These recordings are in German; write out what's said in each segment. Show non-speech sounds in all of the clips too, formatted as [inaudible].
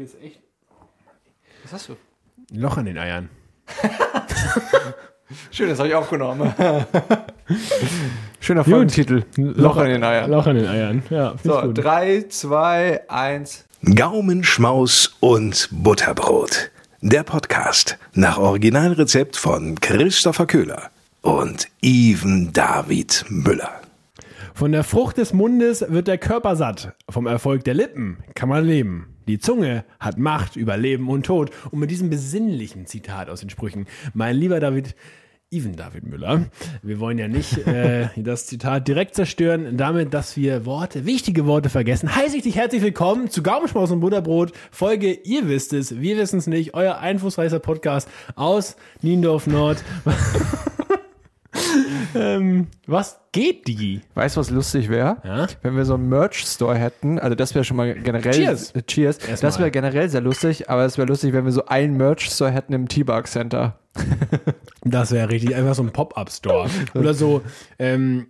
Ist echt Was hast du? Loch in den Eiern. [laughs] Schön, das habe ich aufgenommen. [laughs] Schöner Folgentitel. Loch in den Eiern. Loch in den Eiern. Ja, So, gut. 3, 2, 1. Gaumenschmaus und Butterbrot. Der Podcast nach Originalrezept von Christopher Köhler und Even David Müller. Von der Frucht des Mundes wird der Körper satt. Vom Erfolg der Lippen kann man leben. Die Zunge hat Macht über Leben und Tod. Und mit diesem besinnlichen Zitat aus den Sprüchen, mein lieber David, Even David Müller, wir wollen ja nicht äh, [laughs] das Zitat direkt zerstören, damit, dass wir Worte, wichtige Worte vergessen, heiße ich dich herzlich willkommen zu Gaumenschmaus und Butterbrot, Folge, ihr wisst es, wir wissen es nicht, euer einflussreicher Podcast aus Niendorf Nord. [laughs] ähm, was geht, Digi? Weißt du, was lustig wäre? Ja? Wenn wir so einen Merch-Store hätten, also das wäre schon mal generell. Cheers. Äh, Cheers. Das wäre generell sehr lustig, aber es wäre lustig, wenn wir so einen Merch-Store hätten im T-Bug Center. Das wäre richtig, einfach so ein Pop-Up-Store. [laughs] Oder so, ähm,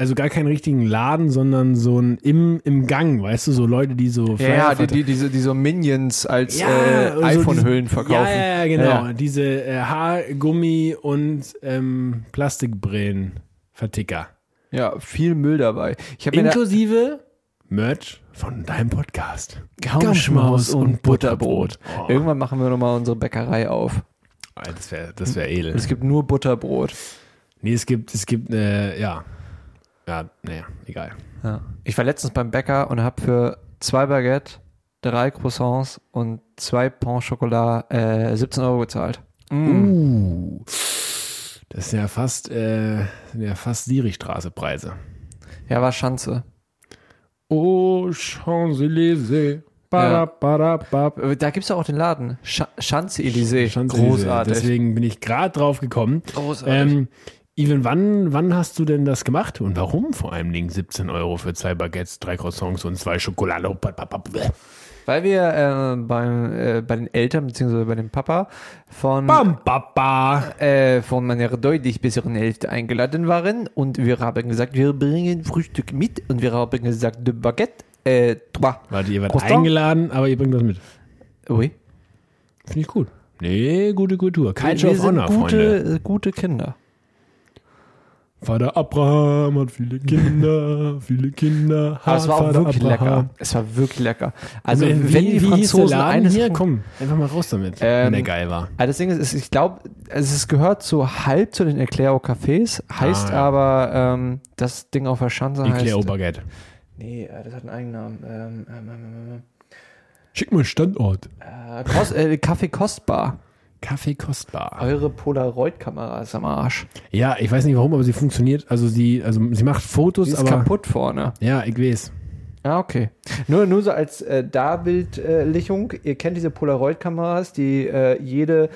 also gar keinen richtigen Laden, sondern so ein im, im Gang, weißt du, so Leute, die so Ja, ja, die, die, diese, die so Minions als Ja, äh, so iPhone-Hüllen diese- verkaufen. Ja, ja, genau. Ja. Diese äh, Haargummi und ähm, Plastikbrillen-Verticker. Ja, viel Müll dabei. Inklusive Merch von deinem Podcast. Gaumenschmaus und Butterbrot. Oh. Irgendwann machen wir nochmal unsere Bäckerei auf. Das wäre das wär edel. Und es gibt nur Butterbrot. Nee, es gibt, es gibt, äh, ja. Ja, naja, egal. Ja. Ich war letztens beim Bäcker und habe für zwei Baguette, drei Croissants und zwei Pain Chocolat äh, 17 Euro gezahlt. Uh, das sind ja fast, äh, ja fast Sirichstraße-Preise. Ja, war Schanze. Oh, Champs-Élysées. Ja. Da gibt es ja auch den Laden. Sch Schanze-Élysée. Champs-Élysées. Großartig. Deswegen bin ich gerade drauf gekommen. Großartig. Ähm, Even, wann, wann hast du denn das gemacht und warum vor allem Dingen 17 Euro für zwei Baguettes, drei Croissants und zwei Schokolade? Weil wir äh, beim, äh, bei den Eltern beziehungsweise bei dem Papa von, Bam, Papa. äh, von meiner deutlich besseren Hälfte eingeladen waren und wir haben gesagt, wir bringen Frühstück mit und wir haben gesagt, de Baguette, äh, trois. Warte, ihr werdet Croissant? eingeladen, aber ihr bringt das mit. Oui. Finde ich gut. Nee, gute Kultur. Culture wir sind Honor, Freunde. gute, äh, gute Kinder. Vater Abraham hat viele Kinder, viele Kinder. [laughs] Aber es war auch wirklich Abraham. lecker. Es war wirklich lecker. Also, Also, wenn die hieß der Franzosen Laden? eines hier, von- komm, einfach mal raus damit, Ähm, wenn der geil war. Also das Ding ist, ist ich glaube, es ist- gehört so halb zu den Eclair Cafés, heißt Ah, ja. aber, ähm, das Ding auf der Schanze heißt... Eclair au Baguette. Nee, äh, das hat einen Eigennamen. Ähm, ähm, ähm, Schick mal Standort. ähm, äh, Kost, äh, Kaffee Kostbar. Kaffee kostbar. Eure Polaroid-Kamera ist am Arsch. Ja, ich weiß nicht warum, aber sie funktioniert. Also sie, also sie macht Fotos, Die ist aber kaputt vorne. ja, ich weiß. Ah, okay. Nur, nur so als äh, Darbildlichung. Ihr kennt diese Polaroid-Kameras, die äh, jede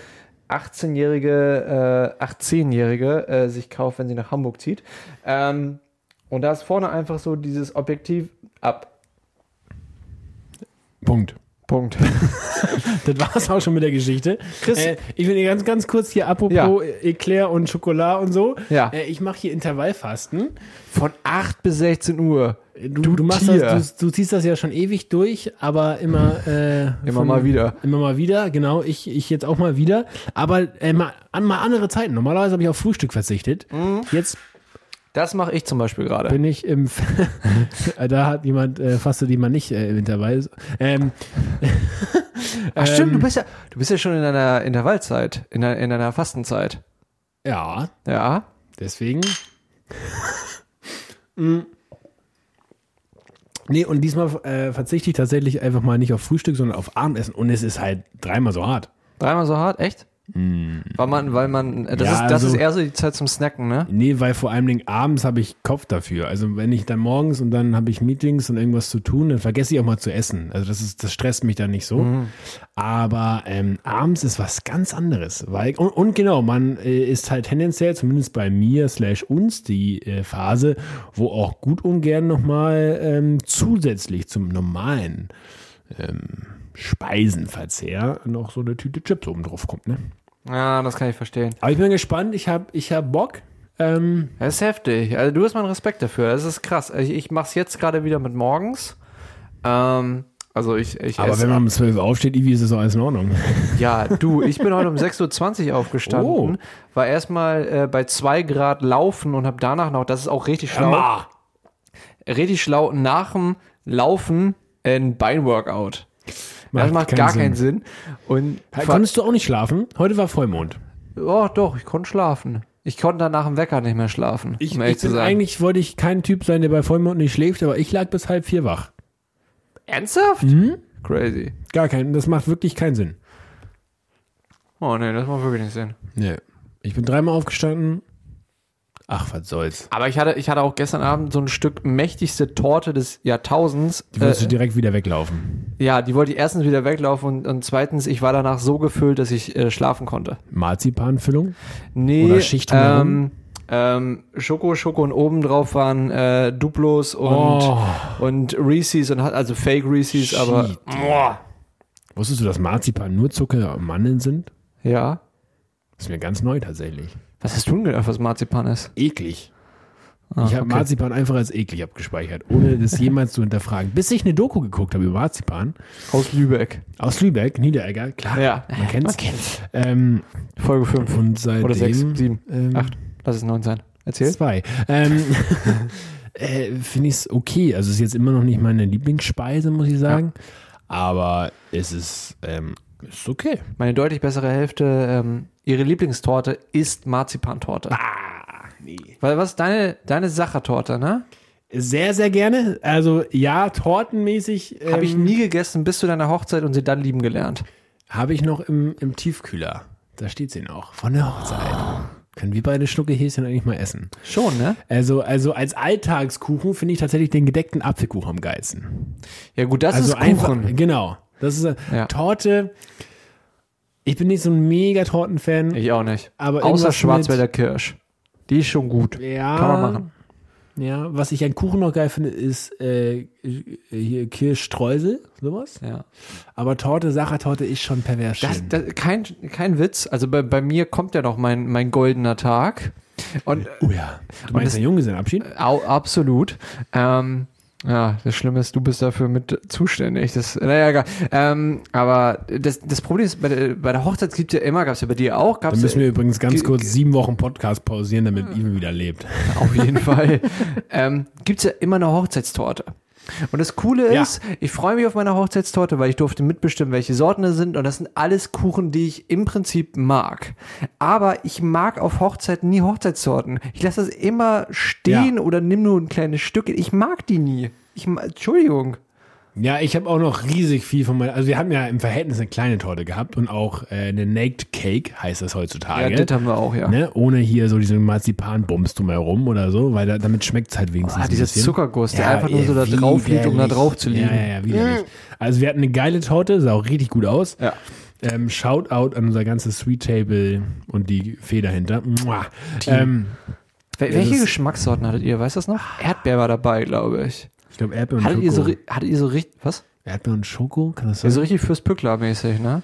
18-jährige, äh, 18-jährige äh, sich kauft, wenn sie nach Hamburg zieht. Ähm, und da ist vorne einfach so dieses Objektiv ab. Punkt. Punkt. [laughs] Das war's auch schon mit der Geschichte. Chris- äh, ich will dir ganz, ganz kurz hier apropos Ja. Eclair und Schokolade und so. Ja. Äh, ich mache hier Intervallfasten. Von 8 bis 16 Uhr. Du, du, machst Tier. das, du, du ziehst das ja schon ewig durch, aber immer äh, Immer mal wieder. Immer mal wieder, genau. Ich, ich jetzt auch mal wieder. Aber äh, mal, an mal andere Zeiten. Normalerweise habe ich auf Frühstück verzichtet. Mhm. Jetzt Das mache ich zum Beispiel gerade. bin ich im. [laughs] da hat jemand äh, fastet jemand nicht äh, im Intervall. Ähm, [laughs] Ach stimmt, ähm, du bist ja, du bist ja schon in einer Intervallzeit, in einer, in einer Fastenzeit. ja, Ja. deswegen. [laughs] Mm. Nee, und diesmal äh, verzichte ich tatsächlich einfach mal nicht auf Frühstück, sondern auf Abendessen. Und es ist halt dreimal so hart. Dreimal so hart, echt? Weil man, weil man, das, Ja, ist, das also- ist eher so die Zeit zum Snacken, ne? Nee, weil vor allem Dingen abends habe ich Kopf dafür. Also wenn ich dann morgens und dann habe ich Meetings und irgendwas zu tun, dann vergesse ich auch mal zu essen. Also das ist, das stresst mich dann nicht so. Aber ähm, abends ist was ganz anderes. Weil, und, und genau, man äh, ist halt tendenziell, zumindest bei mir slash uns, die äh, Phase, wo auch gut ungern nochmal ähm, zusätzlich zum normalen ähm, Speisenverzehr noch so eine Tüte Chips oben drauf kommt. Ne? Ja, das kann ich verstehen. Aber ich bin gespannt, ich habe ich hab Bock. Ähm, Das ist heftig. Also du hast meinen Respekt dafür. Das ist krass. Ich, ich mache es jetzt gerade wieder mit morgens. Ähm, Also ich, ich Aber wenn man um 12 Uhr aufsteht, Ivi, ist das doch alles in Ordnung. [laughs] Ja, du, ich bin heute um 6.20 Uhr aufgestanden, Oh. war erstmal äh, bei 2 Grad laufen und habe danach noch, das ist auch richtig schlau, Hammer. richtig schlau, nach dem Laufen ein Beinworkout. Macht das macht keinen gar Sinn. keinen Sinn. Und Konntest du auch nicht schlafen? Heute war Vollmond. oh, doch, ich konnte schlafen. Ich konnte dann nach dem Wecker nicht mehr schlafen. Ich, um ich bin eigentlich, wollte ich kein Typ sein, der bei Vollmond nicht schläft, aber ich lag bis halb vier wach. Ernsthaft? Mhm. Crazy. Gar keinen, das macht wirklich keinen Sinn. Oh nee, das macht wirklich nicht Sinn. Nee. Ich bin dreimal aufgestanden. Ach, was soll's. Aber ich hatte, ich hatte auch gestern Abend so ein Stück mächtigste Torte des Jahrtausends. Die wolltest Äh, du direkt wieder weglaufen. Ja, die wollte ich erstens wieder weglaufen und, und zweitens, ich war danach so gefüllt, dass ich äh, schlafen konnte. Marzipanfüllung? Nee, Oder Schicht ähm, ähm, Schoko, Schoko und oben drauf waren äh, Duplos und, Oh. und Reese's und hat also Fake Reese's, aber Shit. Wusstest du, dass Marzipan nur Zucker und Mandeln sind? ja. Das ist mir ganz neu tatsächlich. Was hast du denn gedacht, was Marzipan ist? Eklig. Ah, ich habe okay. Marzipan einfach als eklig abgespeichert, ohne das jemals zu hinterfragen. Bis ich eine Doku geguckt habe über Marzipan Aus Lübeck. aus Lübeck, Niederegger, klar. Ja, Man kennt's. Man kennt's. Ähm, Folge 5 und seitdem, oder 6, 7, ähm, 8. Lass es 9 sein. Erzähl. Zwei. Ähm, [laughs] äh, Finde ich es okay. Also es ist jetzt immer noch nicht meine Lieblingsspeise, muss ich sagen. Aber es ist, ähm, ist okay. Meine deutlich bessere Hälfte, ähm, ihre Lieblingstorte ist Marzipantorte. Ah, nee. Weil was deine, deine Sachertorte, ne? Sehr, sehr gerne. Also ja, tortenmäßig ähm, Habe ich nie gegessen bis zu deiner Hochzeit und sie dann lieben gelernt. habe ich noch im, im Tiefkühler. Da steht sie noch. Von der Hochzeit. Können wir beide Schnuckehäschen eigentlich mal essen? Schon, ne? Also, also als Alltagskuchen finde ich tatsächlich den gedeckten Apfelkuchen am geilsten. Ja gut, das also ist Kuchen. einfach, genau. Das ist Ja. Torte. Ich bin nicht so ein mega Tortenfan. Ich auch nicht. Aber Außer Schwarzwälder Kirsch. Die ist schon gut. Ja. Kann man machen. Ja, was ich an Kuchen noch geil finde, ist äh, hier Kirschstreusel, sowas. Ja. Aber Torte, Sachertorte ist schon pervers Das, das, kein, kein Witz. Also bei, bei mir kommt ja noch mein, mein goldener Tag. Und oh ja. Du meinst das- der Junggesellenabschied? au, absolut. Ähm, ja, das Schlimme ist, du bist dafür mit zuständig. Das, naja, egal. Ähm, aber das, das Problem ist, bei der, bei der Hochzeit gibt es ja immer, gab es ja bei dir auch, gab Dann müssen wir übrigens ganz kurz sieben Wochen Podcast pausieren, damit Ivan wieder lebt. auf jeden Fall, [laughs] ähm, gibt es ja immer eine Hochzeitstorte. Und das Coole Ja. ist, ich freue mich auf meine Hochzeitstorte, weil ich durfte mitbestimmen, welche Sorten es sind. Und das sind alles Kuchen, die ich im Prinzip mag. Aber ich mag auf Hochzeiten nie Hochzeitstorten. Ich lasse das immer stehen Ja. oder nimm nur ein kleines Stück. Ich mag die nie. Ich, Entschuldigung. Ja, ich habe auch noch riesig viel von meiner, also wir haben ja im Verhältnis eine kleine Torte gehabt und auch äh, eine Naked Cake heißt das Ja, heutzutage. das haben wir auch, ja. ne? Ohne hier so diesen Marzipanbums drumherum oder so, weil da, damit schmeckt es halt wenigstens Ah, dieser. Zuckerguss, der einfach nur so da drauf liegt, um da drauf zu liegen. Ja, ja, ja, widerlich. Also wir hatten eine geile Torte, sah auch richtig gut aus. Ja. Ähm, Shoutout an unser ganzes Sweet Table und die Fee dahinter. Ähm, Wel- Ja, Welche Geschmackssorten hattet ihr? Weißt du das noch? Erdbeer war dabei, glaube ich. Ich glaube Erdbeer und Hattet ihr, so, Schoko. hattet ihr so richtig, was? Erdbeer und Schoko, kann das Ja, sein? so richtig fürs Pückler-mäßig, ne?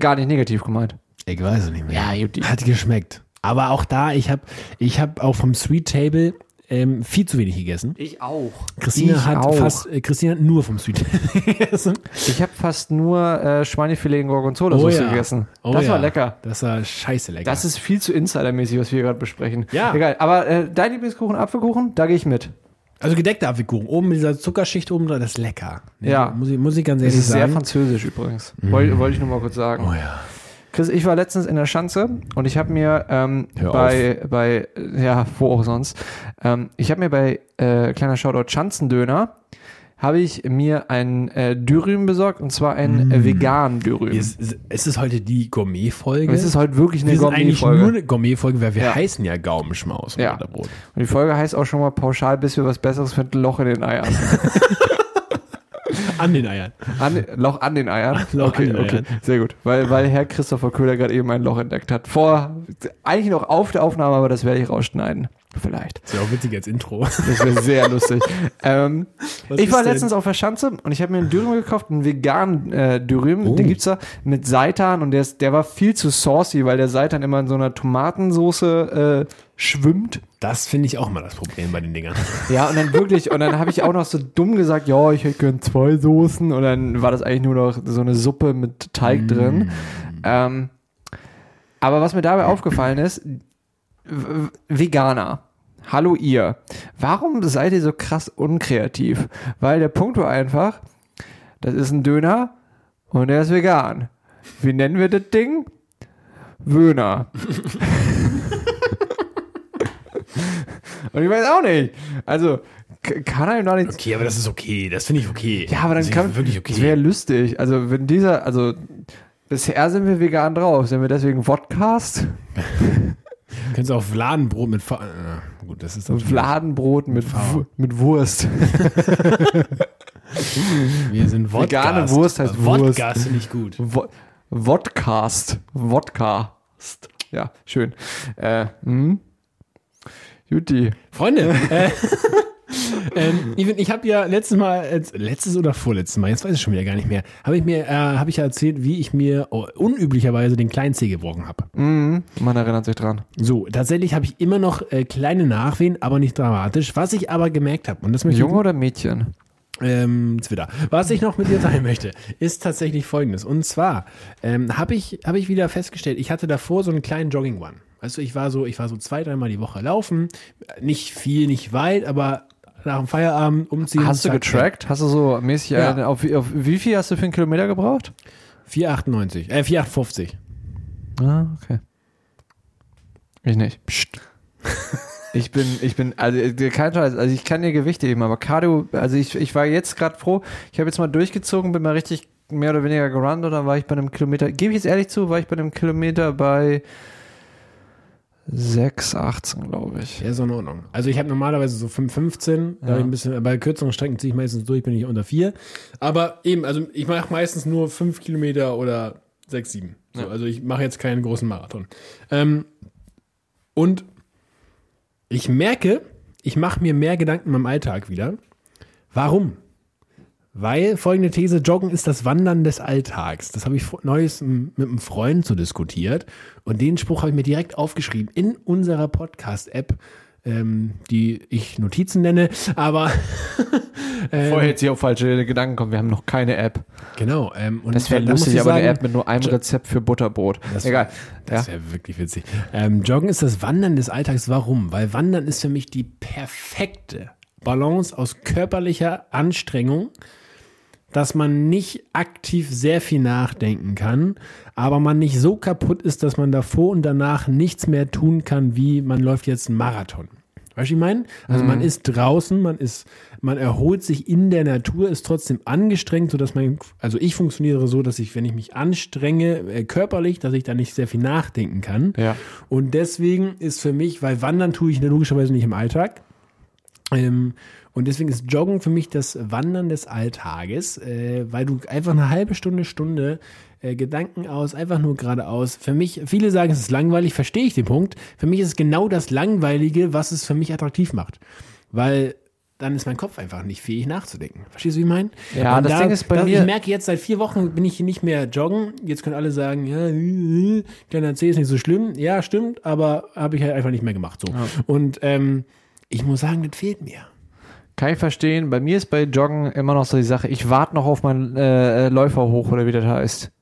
Gar nicht negativ gemeint. Ich weiß es nicht mehr. Ja, die- Hat geschmeckt. Aber auch da, ich habe ich hab auch vom Sweet Table ähm, viel zu wenig gegessen. Ich auch. Christina ich hat auch. fast, äh, Christina hat nur vom Sweet Table [laughs] gegessen. Ich habe fast nur äh, Schweinefilet in Gorgonzola-Soße gegessen. Oh das ja. war lecker. Das war scheiße lecker. Das ist viel zu insidermäßig, was wir gerade besprechen. Ja. Egal. Aber äh, dein Lieblingskuchen, Apfelkuchen, da gehe ich mit. Also gedeckter Apfelkuchen. Oben mit dieser Zuckerschicht oben dran, das ist lecker. Ja. Muss ich, muss ich ganz Das ehrlich ist sehr sagen. französisch übrigens. Wollte wollte ich nur mal kurz sagen. oh ja. Chris, ich war letztens in der Schanze und ich habe mir ähm, bei, bei, ja, wo auch sonst, ähm, ich habe mir bei, äh, kleiner Shoutout, Schanzendöner, habe ich mir ein äh, Dürüm besorgt und zwar ein äh, vegan Dürüm. Ist, ist, ist es heute die Gourmet-Folge? Es ist heute wirklich eine wir sind eigentlich nur Gourmet-Folge. eine Gourmet-Folge, weil wir Ja. heißen ja Gaumenschmaus und Ja. Butterbrot. Und die Folge heißt auch schon mal pauschal, bis wir was Besseres finden, Loch in den Eiern. [laughs] An den Eiern. An, Loch an den Eiern? [laughs] Loch okay, den okay, Eiern. sehr gut. Weil, weil Herr Christopher Köhler gerade eben ein Loch entdeckt hat. Vor, eigentlich noch auf der Aufnahme, aber das werde ich rausschneiden. Vielleicht. Ist ja auch witzig als Intro. [laughs] Das wäre sehr lustig. Ähm, ich war denn? letztens auf der Schanze und ich habe mir einen Dürüm gekauft, einen veganen äh, Dürüm. Oh. Den gibt's da mit Seitan und der, ist, der war viel zu saucy, weil der Seitan immer in so einer Tomatensoße äh, schwimmt. Das finde ich auch mal das Problem bei den Dingern. [laughs] Ja, und dann wirklich, und dann habe ich auch noch so dumm gesagt, ja, ich hätte gern zwei Soßen und dann war das eigentlich nur noch so eine Suppe mit Teig drin. Ähm, aber was mir dabei aufgefallen ist, Veganer. Hallo ihr. Warum seid ihr so krass unkreativ? Weil der Punkt war einfach, das ist ein Döner und der ist vegan. Wie nennen wir das Ding? Wöhner. [laughs] und ich weiß auch nicht. Also, kann einem doch nicht Okay, aber das ist okay. Das finde ich okay. ja, aber dann das kann wirklich Das wäre okay. lustig. Also wenn dieser, also bisher sind wir vegan drauf. Sind wir deswegen Vodcast? [laughs] Du kannst auch Fladenbrot mit Fa äh, gut, das ist Fladenbrot mit, V. Mit Wurst. [laughs] Wir sind Vodcast. Vegane Wurst heißt Vodcast finde ich gut. Wo Vodcast. Vodcast. Ja, schön. Äh, hm. Juti. Freunde, [laughs] äh, ähm, ich, habe ja letztes Mal, letztes oder vorletztes Mal, jetzt weiß ich schon wieder gar nicht mehr, habe ich mir, äh, habe ich ja erzählt, wie ich mir oh, unüblicherweise den kleinen Zeh gebrochen habe. Mhm. Man erinnert sich dran. So, tatsächlich habe ich immer noch äh, kleine Nachwehen, aber nicht dramatisch. Was ich aber gemerkt habe, und das möchte Junge oder Mädchen? ähm, Twitter. Was ich noch mit dir teilen möchte, ist tatsächlich folgendes. Und zwar ähm, habe ich, hab ich wieder festgestellt, ich hatte davor so einen kleinen Jogging-One. Weißt du, ich war so, ich war so zwei, dreimal die Woche laufen. Nicht viel, nicht weit, aber nach dem Feierabend umziehen. Hast du getrackt? Hast du so mäßig, Ja. eine, auf, wie- auf wie viel hast du für einen Kilometer gebraucht? 4,98. Äh, 4,850. Ah, okay. Ich nicht. Psst. [laughs] Ich bin, ich bin, also äh, kein Scheiß, also ich kann dir Gewichte heben, aber Cardio, also ich, ich war jetzt gerade froh, ich habe jetzt mal durchgezogen, bin mal richtig mehr oder weniger gerannt und dann war ich bei einem Kilometer, gebe ich jetzt ehrlich zu, war ich bei einem Kilometer bei 6,18, glaube ich. Ja, ist in Ordnung. Also ich habe normalerweise so 5,15. Da hab ich ein bisschen, bei kürzeren Strecken ziehe ich meistens durch, bin ich unter 4. Aber eben, also ich mache meistens nur 5 Kilometer oder 6, 7. So, Also ich mache jetzt keinen großen Marathon. Ähm, und ich merke, ich mache mir mehr Gedanken im Alltag wieder. Warum? Weil folgende These, Joggen ist das Wandern des Alltags. Das habe ich neues mit einem Freund so diskutiert. Und den Spruch habe ich mir direkt aufgeschrieben in unserer Podcast-App, ähm, die ich Notizen nenne. Aber [laughs] Vorher jetzt hier auf falsche Gedanken kommen, wir haben noch keine App. genau. Ähm, und Das wäre lustig, ich aber eine sagen, App mit nur einem Rezept für Butterbrot. Das- Egal. Das ja. wäre wirklich witzig. Ähm, Joggen ist das Wandern des Alltags. Warum? Weil Wandern ist für mich die perfekte Balance aus körperlicher Anstrengung, dass man nicht aktiv sehr viel nachdenken kann, aber man nicht so kaputt ist, dass man davor und danach nichts mehr tun kann, wie man läuft jetzt einen Marathon. Weißt du, ich meine? Also man ist draußen, man ist, man erholt sich in der Natur, ist trotzdem angestrengt, sodass man, also ich funktioniere so, dass ich, wenn ich mich anstrenge, äh, körperlich, dass ich da nicht sehr viel nachdenken kann. Ja. Und deswegen ist für mich, weil Wandern tue ich logischerweise nicht im Alltag, ähm, und deswegen ist Joggen für mich das Wandern des Alltages, äh, weil du einfach eine halbe Stunde, Stunde äh, Gedanken aus, einfach nur geradeaus. Für mich, viele sagen, es ist langweilig, verstehe ich den Punkt. Für mich ist es genau das Langweilige, was es für mich attraktiv macht. Weil dann ist mein Kopf einfach nicht fähig nachzudenken. Verstehst du, wie ich meine? Ja, Und das Ding ist bei da, mir- Ich merke jetzt, seit vier Wochen bin ich hier nicht mehr joggen. Jetzt können alle sagen, ja, äh, äh, kleiner C ist nicht so schlimm. Ja, stimmt, aber habe ich halt einfach nicht mehr gemacht. So. Und ähm, ich muss sagen, das fehlt mir. Kann ich verstehen. Bei mir ist bei Joggen immer noch so die Sache, ich warte noch auf meinen äh, Läufer hoch oder wie das heißt.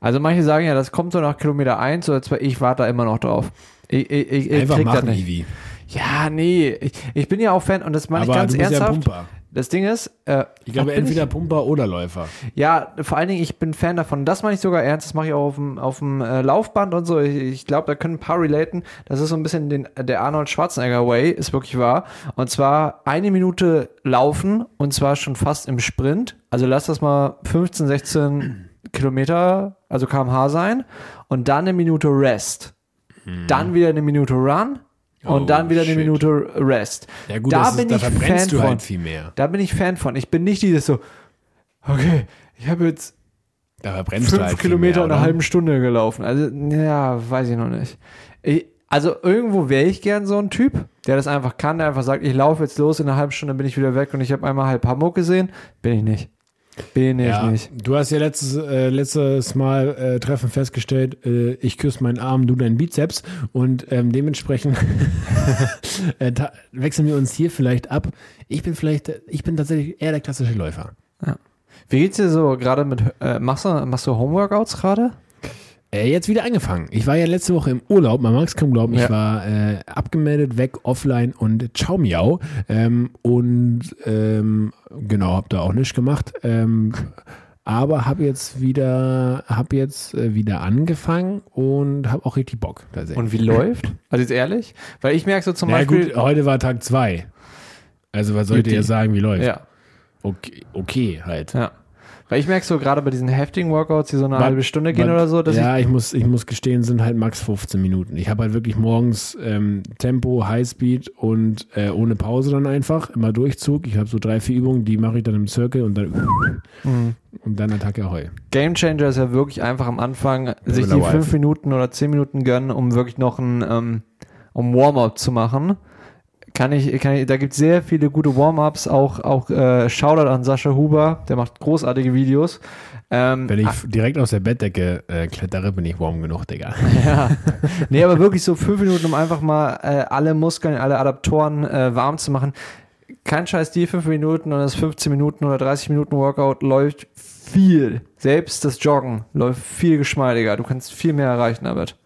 Also manche sagen ja, das kommt so nach Kilometer 1 oder 2, ich warte da immer noch drauf. Ich, ich, ich, ich Einfach krieg das machen, nicht. Ivi. Ja, nee, ich, ich bin ja auch Fan und das meine ich ganz ja ernsthaft. Pumper. Das Ding ist, äh, Ich glaube, entweder Pumper oder Läufer. Ja, vor allen Dingen, ich bin Fan davon. Das meine ich sogar ernst. Das mache ich auch auf dem, auf dem äh, Laufband und so. Ich, ich glaube, da können ein paar relaten. Das ist so ein bisschen den, der Arnold Schwarzenegger Way, ist wirklich wahr. Und zwar eine Minute laufen und zwar schon fast im Sprint. Also lass das mal 15, 16 Kilometer, also kmh sein. Und dann eine Minute Rest. Dann wieder eine Minute Run. Und Oh, dann wieder eine shit. Minute Rest. Ja gut, da bin ist, da ich verbrennst Fan du von. halt viel mehr. Da bin ich Fan von. Ich bin nicht dieses so, okay, ich habe jetzt Da fünf halt Kilometer mehr, in einer oder? halben Stunde gelaufen. Also, ja, weiß ich noch nicht. Ich, also irgendwo wäre ich gern so ein Typ. der das einfach kann, der einfach sagt, ich laufe jetzt los, in einer halben Stunde bin ich wieder weg und ich habe einmal halb Hamburg gesehen, bin ich nicht. Bin ich Ja, nicht. du hast ja letztes, äh, letztes Mal äh, Treffen festgestellt, äh, ich küsse meinen Arm, du deinen Bizeps und ähm, dementsprechend [laughs] äh, wechseln wir uns hier vielleicht ab. Ich bin vielleicht, ich bin tatsächlich eher der klassische Läufer. Wie geht's dir so gerade mit, äh, machst, du, machst du Homeworkouts gerade? Äh, jetzt wieder angefangen. Ich war ja letzte Woche im Urlaub, man mag es kaum glauben. Ja. Ich war äh, abgemeldet, weg, offline und ciao miau. Ähm, und ähm, genau, hab da auch nichts gemacht. Ähm, aber habe jetzt wieder, hab jetzt äh, wieder angefangen und habe auch richtig Bock tatsächlich. Und wie läuft? Also jetzt ehrlich? Weil ich merke so zum ja Beispiel. gut, heute war Tag zwei. Also was sollt ihr sagen, wie läuft? ja, Okay, okay halt. ja. Weil ich merke so gerade bei diesen heftigen Workouts, die so eine Wa- halbe Stunde gehen wa- oder so, dass ja, ich, muss, ich muss gestehen, sind halt max 15 Minuten. Ich habe halt wirklich morgens ähm, Tempo, Highspeed und äh, ohne Pause dann einfach, immer Durchzug. Ich habe so drei, vier Übungen, die mache ich dann im Circle und dann Mhm. und dann Attacke Ahoi. Game Changer ist ja wirklich einfach am Anfang, sich mit die fünf. Minuten oder zehn Minuten gönnen, um wirklich noch ein ähm, um Warm-up zu machen. Kann ich, kann ich, da gibt es sehr viele gute Warm-ups, auch, auch äh, Shoutout an Sascha Huber, der macht großartige Videos. Ähm, Wenn ich direkt aus der Bettdecke äh, klettere, bin ich warm genug, Digga. [laughs] Ja. Nee, aber wirklich so fünf Minuten, um einfach mal äh, alle Muskeln, alle Adaptoren äh, warm zu machen. Kein Scheiß, die fünf Minuten und das 15 Minuten oder 30 Minuten Workout läuft viel. Selbst das Joggen läuft viel geschmeidiger. Du kannst viel mehr erreichen damit.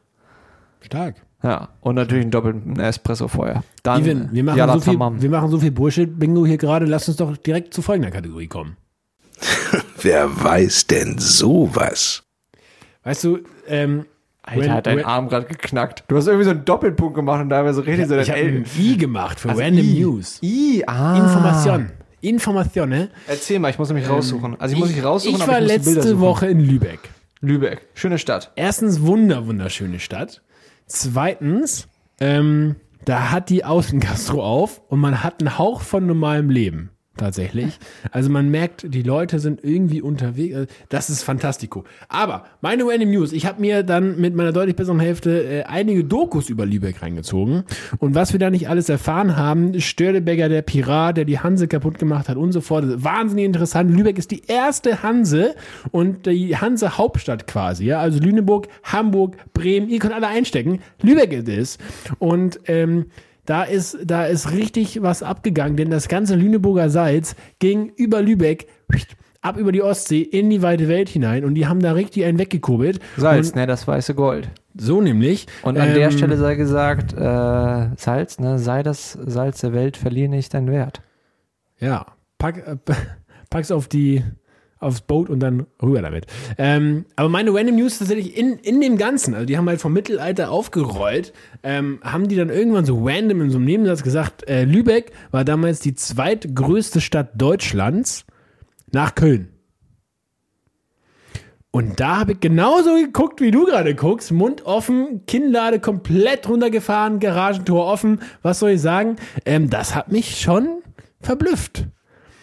Stark. Ja, und natürlich einen doppelten Espresso vorher. Dann Even, wir machen, so viel, wir machen so viel Bullshit-Bingo hier gerade. Lass uns doch direkt zu folgender Kategorie kommen. [laughs] Wer weiß denn sowas? Weißt du, ähm, Alter, when- hat dein when- Arm gerade geknackt. Du hast irgendwie so einen Doppelpunkt gemacht und da war so richtig so ich habe ein I gemacht für Also Random I. News. I, ah. Information. Information, ne? Erzähl mal, ich muss nämlich raussuchen. Also ich muss nicht raussuchen, ich aber war ich letzte. Woche in Lübeck. Lübeck, schöne Stadt. Erstens, wunder, wunderschöne Stadt. Zweitens, ähm, da hat die Außengastro auf und man hat einen Hauch von normalem Leben. Tatsächlich. Also man merkt, die Leute sind irgendwie unterwegs. Also Das ist fantastico. Aber meine Random News, ich habe mir dann mit meiner deutlich besseren Hälfte äh, einige Dokus über Lübeck reingezogen. Und was wir da nicht alles erfahren haben, Störtebecker, der Pirat, der die Hanse kaputt gemacht hat und so fort. Wahnsinnig interessant. Lübeck ist die erste Hanse und die Hanse Hauptstadt quasi. Ja? Also Lüneburg, Hamburg, Bremen, ihr könnt alle einstecken. Lübeck ist es. Und ähm, da ist, da ist richtig was abgegangen, denn das ganze Lüneburger Salz ging über Lübeck ab über die Ostsee in die weite Welt hinein und die haben da richtig einen weggekurbelt. Salz, Und ne, das weiße Gold. so nämlich. Und an der ähm, Stelle sei gesagt, äh, Salz, ne, sei das Salz der Welt, verliere nicht deinen Wert. Ja, pack, äh, [laughs] pack's auf die, aufs Boot und dann rüber damit. Ähm, aber meine Random News tatsächlich in, in dem Ganzen, also die haben halt vom Mittelalter aufgerollt, ähm, haben die dann irgendwann so random in so einem Nebensatz gesagt, äh, Lübeck war damals die zweitgrößte Stadt Deutschlands nach Köln. Und da habe ich genauso geguckt, wie du gerade guckst. Mund offen, Kinnlade komplett runtergefahren, Garagentor offen. Was soll ich sagen? Ähm, das hat mich schon verblüfft.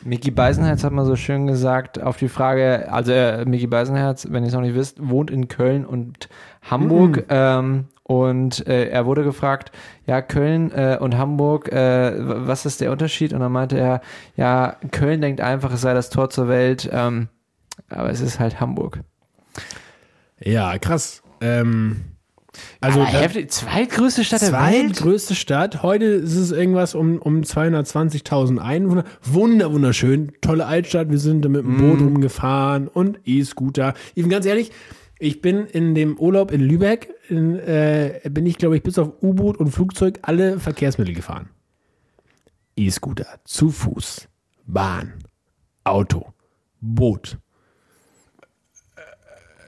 Mickey Beisenherz hat mal so schön gesagt auf die Frage, also äh, Mickey Beisenherz, wenn ihr es noch nicht wisst, wohnt in Köln und Hamburg ähm, und äh, er wurde gefragt, ja Köln äh, und Hamburg, äh, was ist der Unterschied? Und dann meinte er, ja Köln denkt einfach, es sei das Tor zur Welt, ähm, aber es ist halt Hamburg. Ja, krass. Ähm, also aber heftig, zweitgrößte Stadt der Welt? zweitgrößte Stadt. Heute ist es irgendwas um, um 220.000 Einwohner. Wunder, wunderschön. Tolle Altstadt. Wir sind da mit dem Boot rumgefahren und E-Scooter. Even ganz ehrlich, ich bin in dem Urlaub in Lübeck, in, äh, bin ich, glaube ich, bis auf U-Boot und Flugzeug alle Verkehrsmittel gefahren. E-Scooter, zu Fuß, Bahn, Auto, Boot.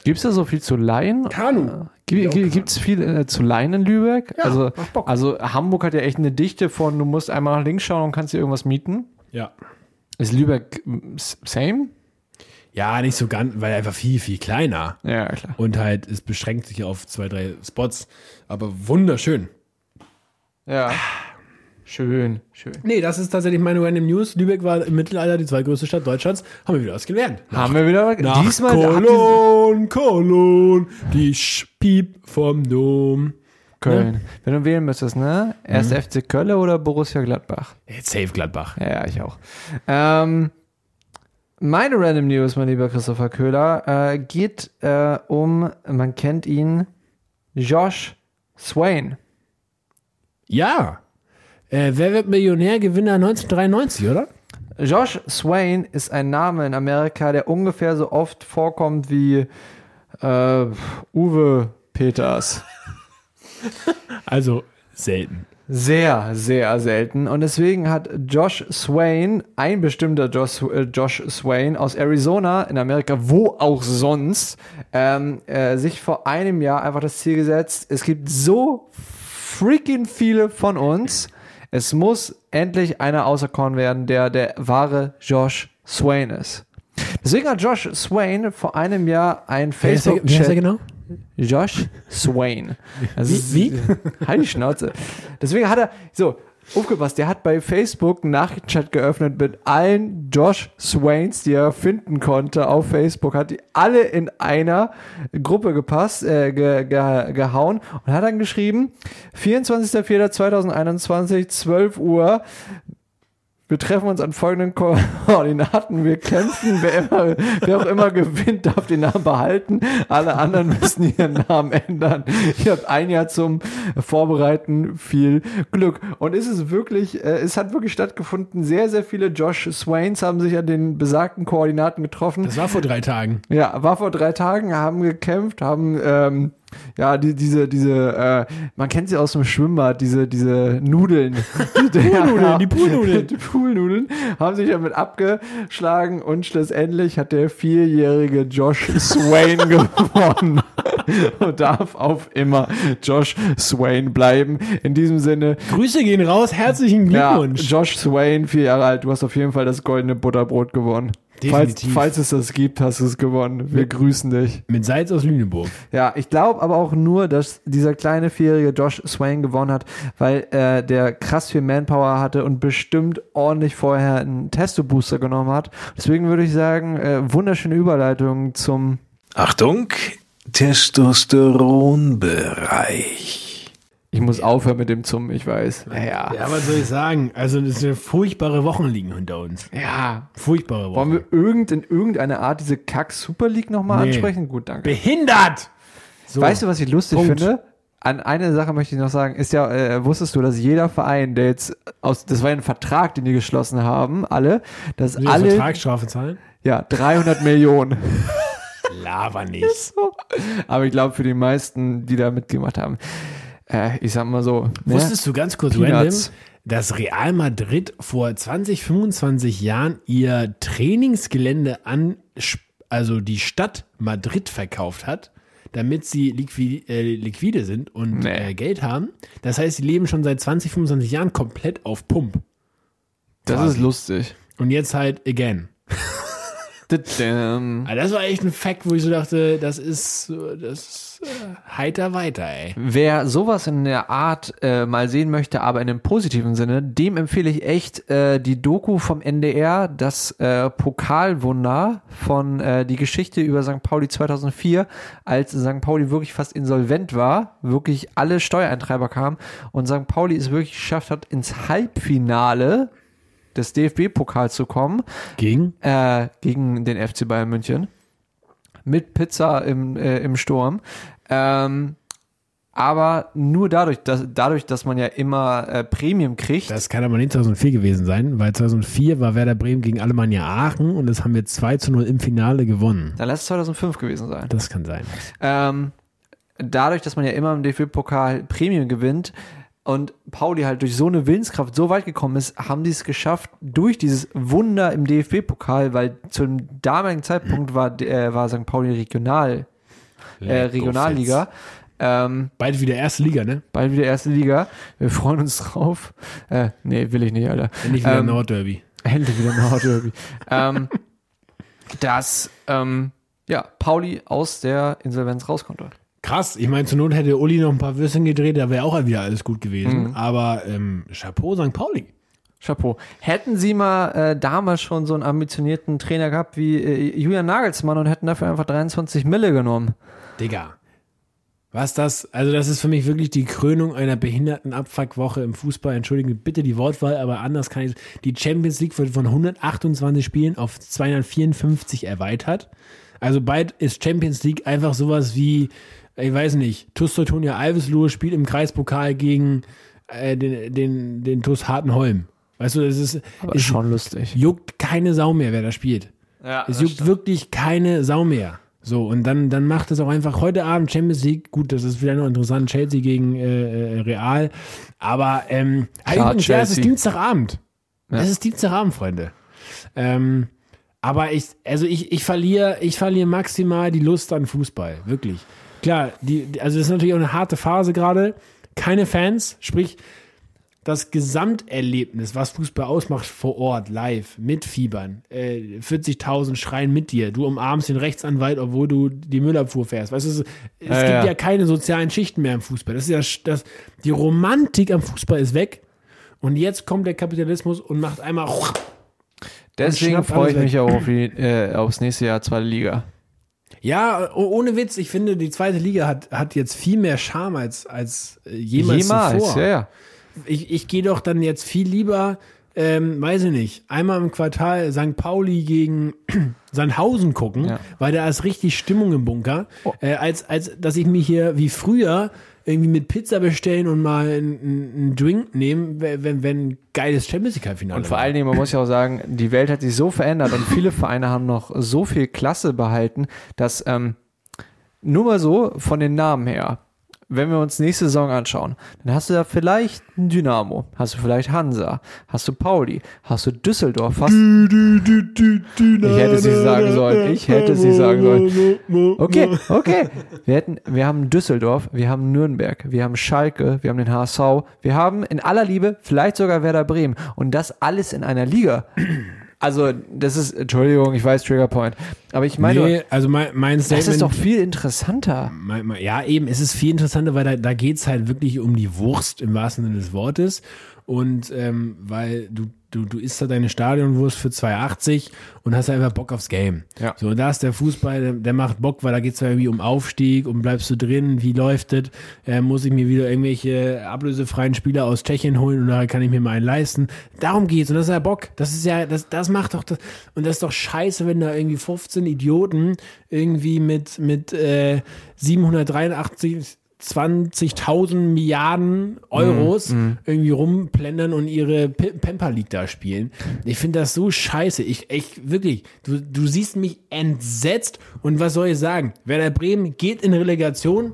Gibt es da so viel zu leihen? Kanu. Gibt es viel äh, zu leihen in Lübeck? Ja, also, also Hamburg hat ja echt eine Dichte von, du musst einmal nach links schauen und kannst dir irgendwas mieten. Ja. Ist Lübeck same? Ja, nicht so ganz, weil einfach viel, viel kleiner. Ja, klar. Und halt, es beschränkt sich auf zwei, drei Spots. Aber wunderschön. Ja. Schön, schön. Nee, das ist tatsächlich meine Random News. Lübeck war im Mittelalter die zweitgrößte Stadt Deutschlands. Haben wir wieder was gelernt. Haben wir wieder Nach diesmal habt ihr- Cologne, Cologne, die Spiep vom Dom. Köln. Wenn du wählen müsstest, ne? Erst Mhm. FC Köln oder Borussia Gladbach? Jetzt safe Gladbach. Ja, ja, ich auch. Ähm, meine Random News, mein lieber Christopher Köhler, äh, geht äh, um, man kennt ihn, Josh Swain. Ja. Äh, wer wird Millionär-Gewinner 1993, oder? Josh Swain ist ein Name in Amerika, der ungefähr so oft vorkommt wie äh, Uwe Peters. [laughs] Also selten. Sehr, sehr selten. Und deswegen hat Josh Swain, ein bestimmter Josh, äh, Josh Swain aus Arizona in Amerika, wo auch sonst, ähm, äh, sich vor einem Jahr einfach das Ziel gesetzt, es gibt so freaking viele von uns, es muss endlich einer auserkoren werden, der der wahre Josh Swain ist. Deswegen hat Josh Swain vor einem Jahr ein Wer ist, der, wer ist der Facebook-Chat genau? Josh Swain. Das Wie- wie? [laughs] Halt die Schnauze. Deswegen hat er, so, aufgepasst, der hat bei Facebook einen Nachrichtenchat geöffnet mit allen Josh Swains, die er finden konnte auf Facebook, hat die alle in einer Gruppe gepasst, äh, ge, ge, gehauen und hat dann geschrieben, 24.04.2021, 12 Uhr, wir treffen uns an folgenden Ko [laughs] Koordinaten. Wir kämpfen. Wer, immer, wer auch immer gewinnt, darf den Namen behalten. Alle anderen müssen ihren Namen ändern. Ihr habt ein Jahr zum Vorbereiten. Viel Glück. Und ist es wirklich, äh, es hat wirklich stattgefunden. Sehr, sehr viele Josh Swains haben sich an den besagten Koordinaten getroffen. Das war vor drei Tagen. Ja, war vor drei Tagen, haben gekämpft, haben ähm, ja die, diese diese äh, man kennt sie aus dem Schwimmbad, diese diese Nudeln, [laughs] Poolnudeln, die [laughs] Poolnudeln. die Poolnudeln haben sich damit abgeschlagen und schlussendlich hat der vierjährige Josh Swain [laughs] gewonnen [laughs] und darf auf immer Josh Swain bleiben. In diesem Sinne, Grüße gehen raus, herzlichen ja, Glückwunsch. Josh Swain, vier Jahre alt, du hast auf jeden Fall das goldene Butterbrot gewonnen. Falls, Definitiv. falls es das gibt, hast du es gewonnen. Wir grüßen dich. Mit Salz aus Lüneburg. Ja, ich glaube aber auch nur, dass dieser kleine vierjährige Josh Swain gewonnen hat, weil äh, der krass viel Manpower hatte und bestimmt ordentlich vorher einen Testo-Booster genommen hat. Deswegen würde ich sagen, äh, wunderschöne Überleitung zum Achtung, Testosteronbereich. Ich muss aufhören mit dem zum, ich weiß. Ja, ja. Was soll ich sagen? Also, das sind furchtbare Wochen liegen hinter uns. ja. Furchtbare Wollen Wochen. wir irgend, in irgendeiner Art diese Kack-Super League nochmal Nee. ansprechen? Gut, danke. Behindert! So. Weißt du, was ich lustig Punkt. finde? An eine Sache möchte ich noch sagen, ist ja, äh, wusstest du, dass jeder Verein, der jetzt aus, das war ja ein Vertrag, den die geschlossen haben, alle, dass Will alle, Vertragsstrafe zahlen? ja, 300 Millionen. [laughs] Lava nicht. Aber ich glaube, für die meisten, die da mitgemacht haben, äh, ich sag mal so, ne? Wusstest du ganz kurz Peanuts. random, dass Real Madrid vor 20, 25 Jahren ihr Trainingsgelände an, also die Stadt Madrid verkauft hat, damit sie liquid, äh, liquide sind und Nee. äh, Geld haben? Das heißt, sie leben schon seit 20, 25 Jahren komplett auf Pump. das quasi. ist lustig. Und jetzt halt again. Also das war echt ein Fact, wo ich so dachte, das ist, das ist äh, heiter weiter, ey. Wer sowas in der Art äh, mal sehen möchte, aber in einem positiven Sinne, dem empfehle ich echt äh, die Doku vom NDR, das äh, Pokalwunder von äh, die Geschichte über St. Pauli 2004, als St. Pauli wirklich fast insolvent war, wirklich alle Steuereintreiber kamen und St. Pauli es wirklich geschafft hat, ins Halbfinale des DFB-Pokals zu kommen Gegen? äh, gegen den FC Bayern München. Mit Pizza im, äh, im Sturm. Ähm, aber nur dadurch, dass, dadurch, dass man ja immer äh, Premium kriegt. Das kann aber nicht 2004 gewesen sein, weil 2004 war Werder Bremen gegen Alemannia Aachen und das haben wir 2 zu 0 im Finale gewonnen. dann lass es 2005 gewesen sein. Das kann sein. Ähm, dadurch, dass man ja immer im DFB-Pokal Premium gewinnt und Pauli halt durch so eine Willenskraft so weit gekommen ist, haben die es geschafft, durch dieses Wunder im DFB-Pokal, weil zum damaligen Zeitpunkt war, äh, war St. Pauli Regional, äh, Regionalliga. Ähm, Bald wieder erste Liga, ne? bald wieder erste Liga. Wir freuen uns drauf. Äh, nee, will ich nicht, Alter. Endlich wieder Ähm, Nordderby. Endlich wieder Nordderby. [laughs] ähm, dass ähm, ja, Pauli aus der Insolvenz raus konnte. Krass, ich meine, zur Not hätte Uli noch ein paar Würstchen gedreht, da wäre auch wieder alles gut gewesen. Mhm. Aber ähm, Chapeau St. Pauli. Chapeau. Hätten Sie mal äh, damals schon so einen ambitionierten Trainer gehabt wie äh, Julian Nagelsmann und hätten dafür einfach 23 Mille genommen. Digga. Was das, also das ist für mich wirklich die Krönung einer behinderten Abfuckwoche im Fußball. Entschuldigen bitte die Wortwahl, aber anders kann ich. Die Champions League wird von 128 Spielen auf 254 erweitert. Also bald ist Champions League einfach sowas wie, ich weiß nicht, TuS Teutonia Alveslohe spielt im Kreispokal gegen äh, den, den, den TuS Hartenholm. Weißt du, das ist, Aber es schon lustig. juckt keine Sau mehr, wer da spielt. Ja, Es juckt wirklich keine Sau mehr. So, und dann, dann macht es auch einfach heute Abend Champions League. Gut, das ist vielleicht noch interessant. Chelsea gegen äh, äh, Real. Aber, ähm, Klar, übrigens, ja, es ist. Dienstagabend. Ja. Es ist Dienstagabend, Freunde. Ähm, aber ich, also ich, ich verliere, ich verliere maximal die Lust an Fußball. Wirklich. Klar, die, also das ist natürlich auch eine harte Phase gerade. Keine Fans, sprich, das Gesamterlebnis, was Fußball ausmacht vor Ort, live, mit Fiebern, äh, 40.000 schreien mit dir, du umarmst den Rechtsanwalt, obwohl du die Müllabfuhr fährst. Weißt du, es, es Ja, gibt ja. ja keine sozialen Schichten mehr im Fußball. Das ist ja, das, die Romantik am Fußball ist weg. Und jetzt kommt der Kapitalismus und macht einmal. Deswegen freue ich mich auch auf die, äh, aufs nächste Jahr zweite Liga. Ja, oh- ohne Witz, ich finde, die zweite Liga hat, hat jetzt viel mehr Charme als, als äh, jemals, zuvor. ja, ja. ich, ich gehe doch dann jetzt viel lieber, ähm, weiß ich nicht, einmal im Quartal St. Pauli gegen [clears throat] Sandhausen gucken, Ja. weil da ist richtig Stimmung im Bunker, Oh. äh, als, als dass ich mich hier wie früher irgendwie mit Pizza bestellen und mal einen, einen Drink nehmen, wenn, wenn, ein geiles Champions League-Finale Und vor allen Dingen, man muss ja auch sagen, die Welt hat sich so verändert und viele Vereine haben noch so viel Klasse behalten, dass ähm, nur mal so von den Namen her, wenn wir uns nächste Saison anschauen, dann hast du da vielleicht ein Dynamo, hast du vielleicht Hansa, hast du Pauli, hast du Düsseldorf, hast Ich hätte nicht sagen sollen. Ich hätte nicht sagen sollen. Okay, okay. Wir hätten, wir haben Düsseldorf, wir haben Nürnberg, wir haben Schalke, wir haben den HSV, wir haben in aller Liebe vielleicht sogar Werder Bremen und das alles in einer Liga. Also, das ist, Entschuldigung, ich weiß Trigger Point, aber ich meine, nee, also mein, mein das Statement ist doch viel interessanter. Mein- mein- Ja, eben, es ist viel interessanter, weil da, da geht's halt wirklich um die Wurst im wahrsten Sinne des Wortes. Und ähm, weil du, du, du isst da deine Stadionwurst für 2,80 und hast einfach Bock aufs Game. Ja. So, und da ist der Fußball, der, der macht Bock, weil da geht's zwar irgendwie um Aufstieg, um bleibst du drin, wie läuft es, äh, muss ich mir wieder irgendwelche ablösefreien Spieler aus Tschechien holen oder kann ich mir mal einen leisten. Darum geht's und das ist ja Bock. Das ist ja, das, das macht doch das. Und das ist doch scheiße, wenn da irgendwie 15 Idioten irgendwie mit, mit äh, 783 20.000 Milliarden Euros irgendwie rumplendern und ihre P Pemper League da spielen. Ich finde das so scheiße. Ich, ich wirklich, du, du siehst mich entsetzt und was soll ich sagen? Werder Bremen geht in Relegation.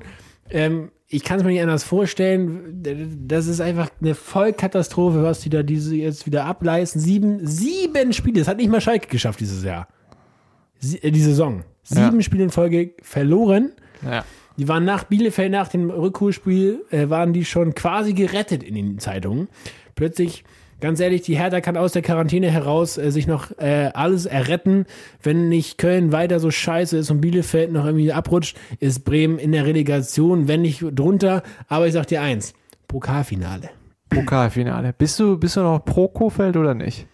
Ähm, ich kann es mir nicht anders vorstellen. Das ist einfach eine Vollkatastrophe, was die da diese jetzt wieder ableisten. Sieben, sieben Spiele. Das hat nicht mal Schalke geschafft dieses Jahr. Sie, äh, die Saison. Sieben Ja. Spiele in Folge verloren. Ja. Die waren nach Bielefeld, nach dem Rückholspiel, äh, waren die schon quasi gerettet in den Zeitungen. Plötzlich, ganz ehrlich, die Hertha kann aus der Quarantäne heraus äh, sich noch äh, alles erretten. Wenn nicht Köln weiter so scheiße ist und Bielefeld noch irgendwie abrutscht, ist Bremen in der Relegation, wenn nicht drunter. Aber ich sag dir eins, Pokalfinale. Pokalfinale. Bist du, bist du noch pro Kofeld oder nicht?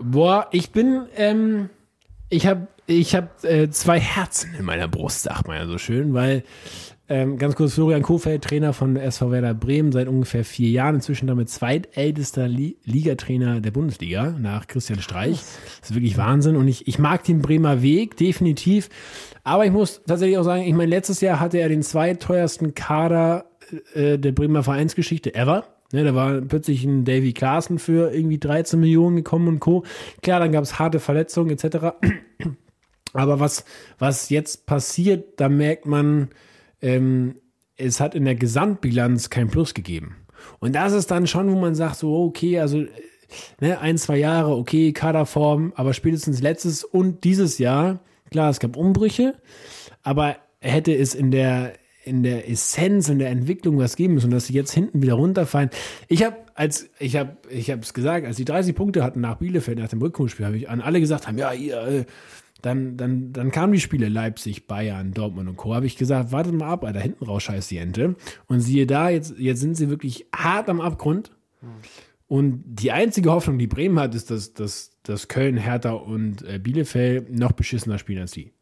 Boah, ich bin, ähm, ich habe ich hab, äh, zwei Herzen in meiner Brust, sagt man ja so schön, weil ähm, ganz kurz, Florian Kofeld, Trainer von SV Werder Bremen, seit ungefähr vier Jahren, inzwischen damit zweitältester Li Ligatrainer der Bundesliga nach Christian Streich. Das ist wirklich Wahnsinn und ich, ich mag den Bremer Weg, definitiv. Aber ich muss tatsächlich auch sagen, ich meine, letztes Jahr hatte er den zweiteuersten Kader äh, der Bremer Vereinsgeschichte ever. Ne, da war plötzlich ein Davy Klaassen für irgendwie 13 Millionen gekommen und Co. Klar, dann gab es harte Verletzungen etc. Aber was, was jetzt passiert, da merkt man, ähm, es hat in der Gesamtbilanz kein Plus gegeben. Und das ist dann schon, wo man sagt, so, okay, also äh, ne, ein, zwei Jahre, okay, Kaderform, aber spätestens letztes und dieses Jahr, klar, es gab Umbrüche, aber hätte es in der in der Essenz, in der Entwicklung was geben müssen, dass sie jetzt hinten wieder runterfallen. Ich habe als ich habe ich es gesagt, als die 30 Punkte hatten nach Bielefeld nach dem Rückholspiel, habe ich an alle gesagt haben, ja, ihr, dann dann dann kamen die Spiele Leipzig, Bayern, Dortmund und Co. Habe ich gesagt, wartet mal ab, da hinten raus scheiß die Ente. Und siehe da, jetzt jetzt sind sie wirklich hart am Abgrund. Und die einzige Hoffnung, die Bremen hat, ist, dass, dass, dass Köln, Hertha und äh, Bielefeld noch beschissener spielen als die.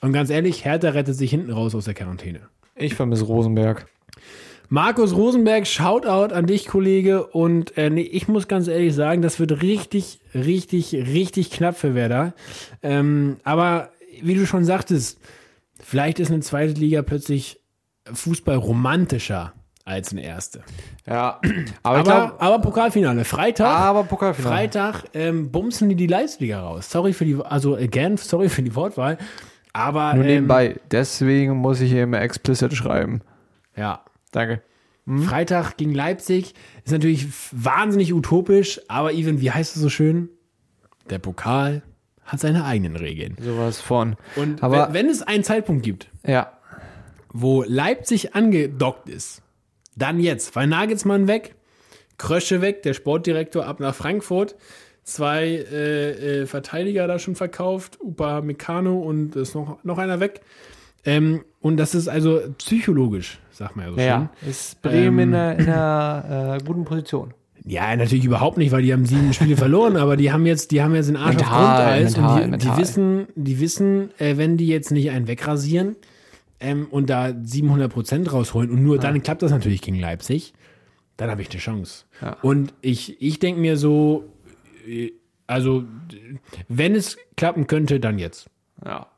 Und ganz ehrlich, Hertha rettet sich hinten raus aus der Quarantäne. Ich vermisse Rosenberg. Markus Rosenberg, Shoutout an dich, Kollege. Und äh, nee, ich muss ganz ehrlich sagen, das wird richtig, richtig, richtig knapp für Werder. Ähm, aber wie du schon sagtest, vielleicht ist eine zweite Liga plötzlich Fußball romantischer als eine erste. Ja, aber, Aber, ich glaube, aber Pokalfinale, Freitag. aber Pokalfinale. Freitag ähm, bumsen die die Leistliga raus. Sorry für die, also again, sorry für die Wortwahl. Aber Nur ähm, nebenbei. Deswegen muss ich hier immer explicit schreiben. ja, Danke. Freitag gegen Leipzig ist natürlich wahnsinnig utopisch, aber even, wie heißt es so schön? Der Pokal hat seine eigenen Regeln. Sowas von. Und Aber- wenn, wenn es einen Zeitpunkt gibt, Ja. wo Leipzig angedockt ist, dann jetzt, weil Nagelsmann weg, Krösche weg, der Sportdirektor ab nach Frankfurt, zwei äh, äh, Verteidiger da schon verkauft, Upa Meccano und ist noch, noch einer weg. Ähm, und das ist also psychologisch, sagt man ja so Ja. schön. Ist Bremen Ähm, in einer, in einer äh, guten Position. Ja, natürlich überhaupt nicht, weil die haben sieben Spiele [laughs] verloren, aber die haben jetzt, die haben jetzt den Arsch auf Mental, Grundeis mental, und die, die wissen, die wissen, äh, wenn die jetzt nicht einen wegrasieren ähm, und da 700 Prozent rausholen und nur dann klappt das natürlich gegen Leipzig, dann habe ich eine Chance. Ja. Und ich, ich denke mir so, äh, also wenn es klappen könnte, dann jetzt. Ja.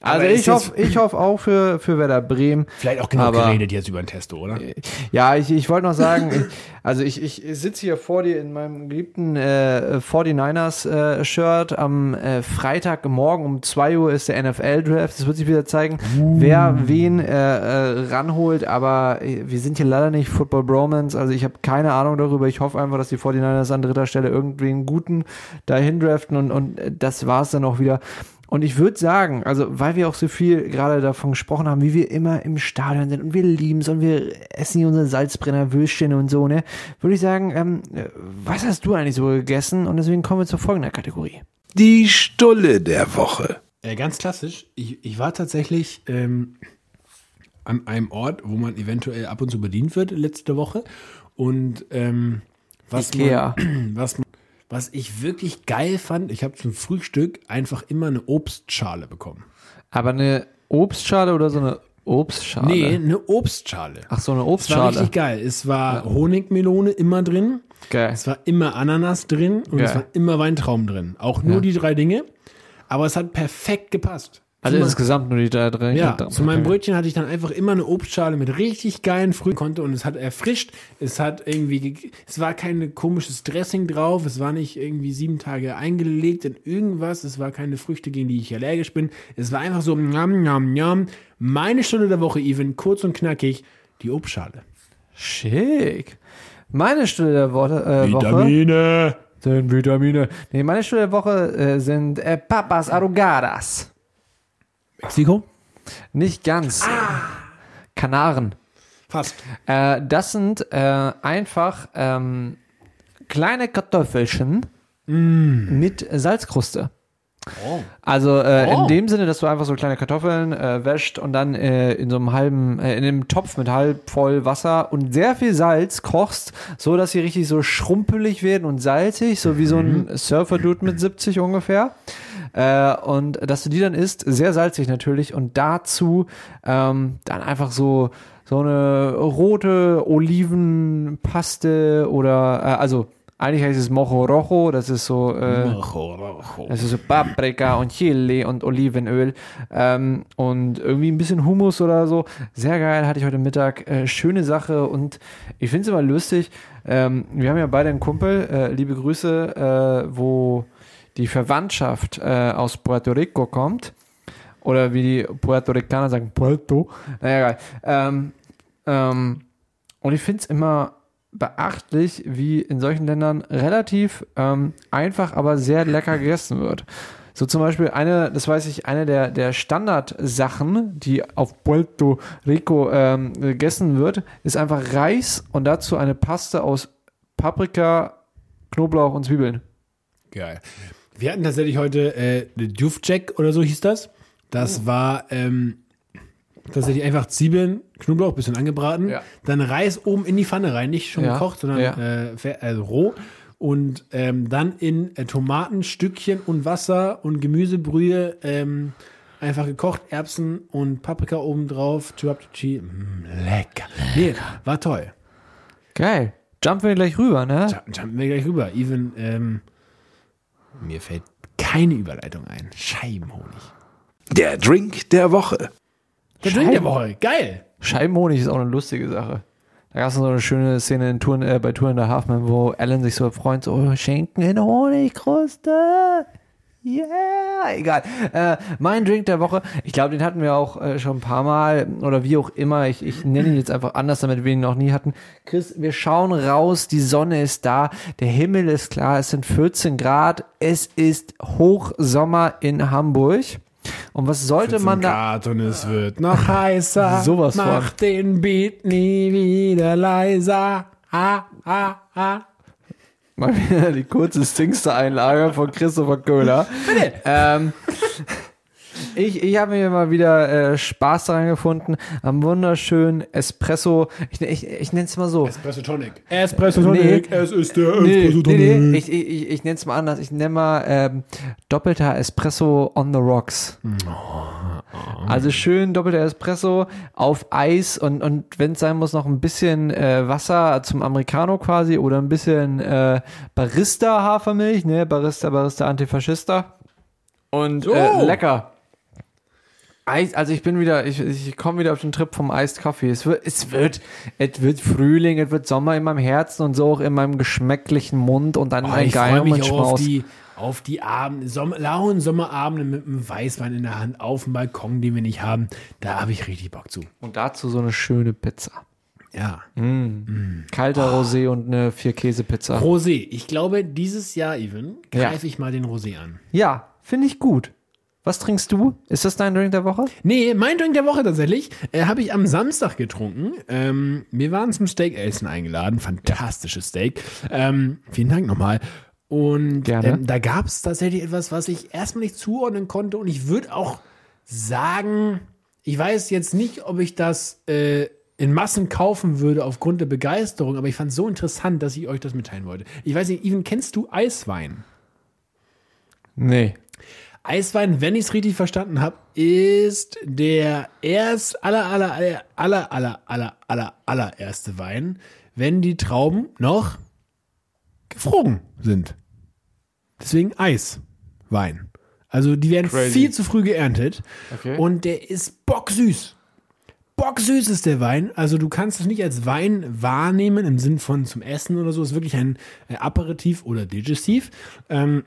Also ich hoffe, ich hoffe auch für, für Werder Bremen. Vielleicht auch genug Aber- geredet jetzt über den Testo, oder? Ja, ich, ich wollte noch sagen, ich, also ich, ich sitze hier vor dir in meinem geliebten äh, 49ers-Shirt. Am äh, Freitagmorgen um 2 Uhr ist der NFL-Draft. Es wird sich wieder zeigen, wer wen äh, äh, ranholt. Aber äh, wir sind hier leider nicht Football Bromance. Also ich habe keine Ahnung darüber. Ich hoffe einfach, dass die 49ers an dritter Stelle irgendwie einen guten dahin draften. Und, und äh, das war es dann auch wieder. Und ich würde sagen, also weil wir auch so viel gerade davon gesprochen haben, wie wir immer im Stadion sind und wir lieben es und wir essen hier unsere Salzbrenner Würstchen und so, ne, würde ich sagen, ähm, äh, was hast du eigentlich so gegessen? Und deswegen kommen wir zur folgenden Kategorie. Die Stulle der Woche. Äh, ganz klassisch. Ich, ich war tatsächlich ähm, an einem Ort, wo man eventuell ab und zu bedient wird, letzte Woche. Und ähm, was, Ikea. Man, [clears throat] was, was ich wirklich geil fand, ich habe zum Frühstück einfach immer eine Obstschale bekommen. Aber eine Obstschale oder so eine Obstschale? Nee, eine Obstschale. Ach so, eine Es war Obstschale. richtig geil. Es war Honigmelone immer drin. Geil. Es war immer Ananas drin und es Geil. war immer Weintraum drin. Auch nur Ja. die drei Dinge. Aber es hat perfekt gepasst. Also Zu insgesamt nur die da drin. Ja, drin. zu meinem. Brötchen hatte ich dann einfach immer eine Obstschale mit richtig geilen Früchten konnte und es hat erfrischt. Es hat irgendwie, ge- es war kein komisches Dressing drauf. Es war nicht irgendwie sieben Tage eingelegt in irgendwas. Es war keine Früchte, gegen die ich allergisch bin. Es war einfach so, njam, njam, njam. Meine Stunde der Woche, even, kurz und knackig, die Obstschale. Schick. Meine Stunde der Woche, äh, Woche Vitamine. sind Vitamine. Nee, meine Stunde der Woche äh, sind äh, Papas Arrugadas. Mexiko? Nicht ganz. Kanaren. Fast. Äh, das sind äh, einfach ähm, kleine Kartoffelchen mit Salzkruste. Oh. Also äh, Oh. in dem Sinne, dass du einfach so kleine Kartoffeln äh, wäscht und dann äh, in so einem halben, äh, in einem Topf mit halb voll Wasser und sehr viel Salz kochst, so dass sie richtig so schrumpelig werden und salzig, so wie so ein Surfer-Dude mit 70 ungefähr. Äh, und dass du die dann isst, sehr salzig natürlich. Und dazu ähm, dann einfach so so eine rote Olivenpaste oder äh, also eigentlich heißt es Mojo Rojo, das ist so äh, das ist so Paprika und Chili und Olivenöl. Ähm, und irgendwie ein bisschen Hummus oder so. Sehr geil, hatte ich heute Mittag. Äh, schöne Sache. Und ich finde es immer lustig. Ähm, wir haben ja beide einen Kumpel, äh, liebe Grüße, äh, wo die Verwandtschaft äh, aus Puerto Rico kommt. Oder wie die Puerto Ricaner sagen, Puerto. Naja, egal. Ähm, ähm, und ich finde es immer beachtlich, wie in solchen Ländern relativ ähm, einfach, aber sehr lecker gegessen wird. So zum Beispiel eine, das weiß ich, eine der, der Standardsachen, die auf Puerto Rico ähm, gegessen wird, ist einfach Reis und dazu eine Paste aus Paprika, Knoblauch und Zwiebeln. Geil. Wir hatten tatsächlich heute äh, Dufjack oder so hieß das. Oh. Das war ähm, tatsächlich einfach Zwiebeln, Knoblauch, bisschen angebraten, Ja. dann Reis oben in die Pfanne rein, nicht schon Ja, gekocht, sondern ja. äh, fer- also roh. Und ähm, dann in äh, Tomatenstückchen und Wasser und Gemüsebrühe ähm, einfach gekocht, Erbsen und Paprika oben drauf, Chibabchichi. Mm, lecker. Nee, war toll. Geil. Jumpen wir gleich rüber, ne? Jump- Jumpen wir gleich rüber. Even, ähm, mir fällt keine Überleitung ein. Scheibenhonig. Der Drink der Woche. Der Drink der Woche. Geil. Scheibenhonig ist auch eine lustige Sache. Da gab es so eine schöne Szene in Touren, äh, bei Touren der Halfman, wo Alan sich so freut, so Schinken in Honigkruste. Yeah, egal. Äh, mein Drink der Woche, ich glaube, den hatten wir auch äh, schon ein paar Mal oder wie auch immer. Ich, ich nenne ihn jetzt einfach anders, damit wir ihn noch nie hatten. Chris, wir schauen raus, die Sonne ist da, der Himmel ist klar, es sind 14 Grad, es ist Hochsommer in Hamburg. Und was sollte man da Grad und es wird noch [laughs] heißer. Sowas von. Mach den Beat nie wieder leiser. Ha, ha, ha. Mal wieder die kurze Singster-Einlage von Christopher Köhler. Bitte. Ähm, ich ich habe mir mal wieder äh, Spaß daran gefunden, am wunderschönen Espresso. Ich, ich, ich nenne es mal so. Espresso Tonic. Espresso Tonic, Es ist der Nee, nee, nee, ich, ich, ich, ich nenne es mal anders. Ich nenne mal ähm, doppelter Espresso on the rocks. Also schön doppelter Espresso auf Eis und, und wenn es sein muss, noch ein bisschen äh, Wasser zum Americano quasi oder ein bisschen äh, Barista-Hafermilch, ne? Barista, Barista, Antifaschista. Und So. äh, lecker. Eis, also ich bin wieder, ich, ich komme wieder auf den Trip vom Iced Coffee. Es wird, es wird, es wird Frühling, es wird Sommer in meinem Herzen und so auch in meinem geschmäcklichen Mund und dann Oh, ein geiler auch auf die, auf die Abend, Sommer, lauen Sommerabende mit einem Weißwein in der Hand auf dem Balkon, den wir nicht haben. Da habe ich richtig Bock zu. Und dazu so eine schöne Pizza. Ja. Kalter Rosé und eine Vier-Käse-Pizza. Rosé. Ich glaube, dieses Jahr, Even, Ja. greife ich mal den Rosé an. Ja, finde ich gut. Was trinkst du? Ist das dein Drink der Woche? Nee, mein Drink der Woche tatsächlich äh, habe ich am Samstag getrunken. Ähm, wir waren zum Steakessen eingeladen. Fantastisches Steak. Ähm, vielen Dank nochmal. Und Gerne. ähm, da gab es tatsächlich etwas, was ich erstmal nicht zuordnen konnte. Und ich würde auch sagen, ich weiß jetzt nicht, ob ich das äh, in Massen kaufen würde aufgrund der Begeisterung, aber ich fand es so interessant, dass ich euch das mitteilen wollte. Ich weiß nicht, Even, kennst du Eiswein? Nee. Eiswein, wenn ich es richtig verstanden habe, ist der erst aller aller aller aller aller aller aller allererste Wein, wenn die Trauben noch gefroren sind. Deswegen Eiswein. Also die werden Crazy. viel zu früh geerntet Okay. und der ist bocksüß. Bocksüß ist der Wein. Also du kannst es nicht als Wein wahrnehmen im Sinn von zum Essen oder so. Es ist wirklich ein äh, Aperitif oder Digestiv. Ähm,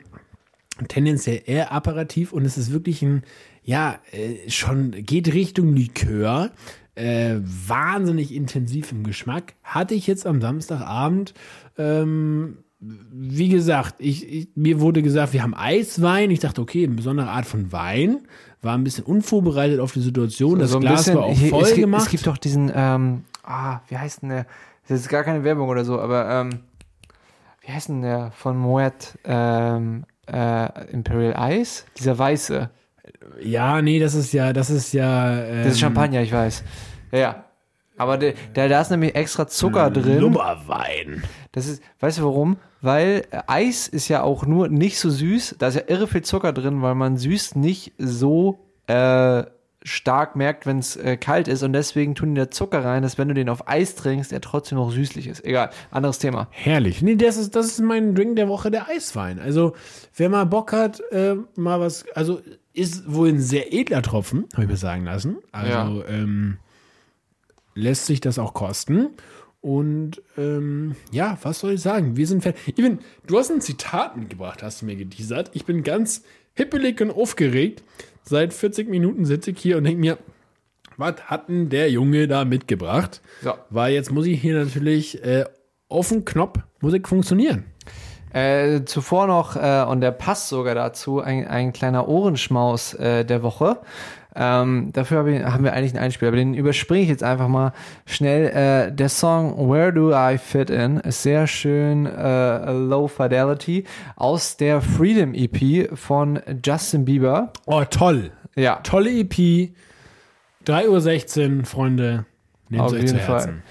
tendenziell eher apparativ und es ist wirklich ein, ja, äh, schon geht Richtung Likör. Äh, wahnsinnig intensiv im Geschmack. Hatte ich jetzt am Samstagabend. Ähm, wie gesagt, ich, ich, mir wurde gesagt, wir haben Eiswein. Ich dachte, okay, eine besondere Art von Wein. War ein bisschen unvorbereitet auf die Situation. Das So Glas bisschen- war auch voll es gibt, gemacht. Es gibt doch diesen, ähm, ah, wie heißt denn der? Das ist gar keine Werbung oder so, aber, ähm, wie heißt denn der von Moet, ähm, äh, Imperial Ice? Dieser weiße. ja, nee, das ist ja, das ist ja. Ähm, Das ist Champagner, ich weiß. Ja, Ja. Aber der, der, da ist nämlich extra Zucker drin. Lummerwein. Das ist, weißt du warum? Weil äh, Eis ist ja auch nur nicht so süß. Da ist ja irre viel Zucker drin, weil man süß nicht so äh, stark merkt, wenn es äh, kalt ist. Und deswegen tun die da Zucker rein, dass wenn du den auf Eis trinkst, er trotzdem noch süßlich ist. Egal, anderes Thema. Herrlich. Nee, das ist, das ist mein Drink der Woche, der Eiswein. Also, wer mal Bock hat, äh, mal was, also ist wohl ein sehr edler Tropfen, habe ich mir sagen lassen. Also, ähm, lässt sich das auch kosten. Und ähm, ja, was soll ich sagen? Wir sind fertig. Even, du hast ein Zitat mitgebracht, hast du mir geteasert. Ich bin ganz hippelig und aufgeregt. Seit 40 Minuten sitze ich hier und denke mir, was hat denn der Junge da mitgebracht? So. Weil jetzt muss ich hier natürlich äh, auf den Knopf Musik funktionieren. Äh, zuvor noch, äh, und der passt sogar dazu, ein, ein kleiner Ohrenschmaus äh, der Woche. Ähm, dafür hab ich, haben wir eigentlich einen Einspieler, aber den überspringe ich jetzt einfach mal schnell. Äh, der Song Where Do I Fit In ist sehr schön äh, Low Fidelity aus der Freedom EP von Justin Bieber. Oh, toll. Ja, Tolle EP. 3.16 Uhr, Freunde. Nehmt Auf jeden Fall. Herzen.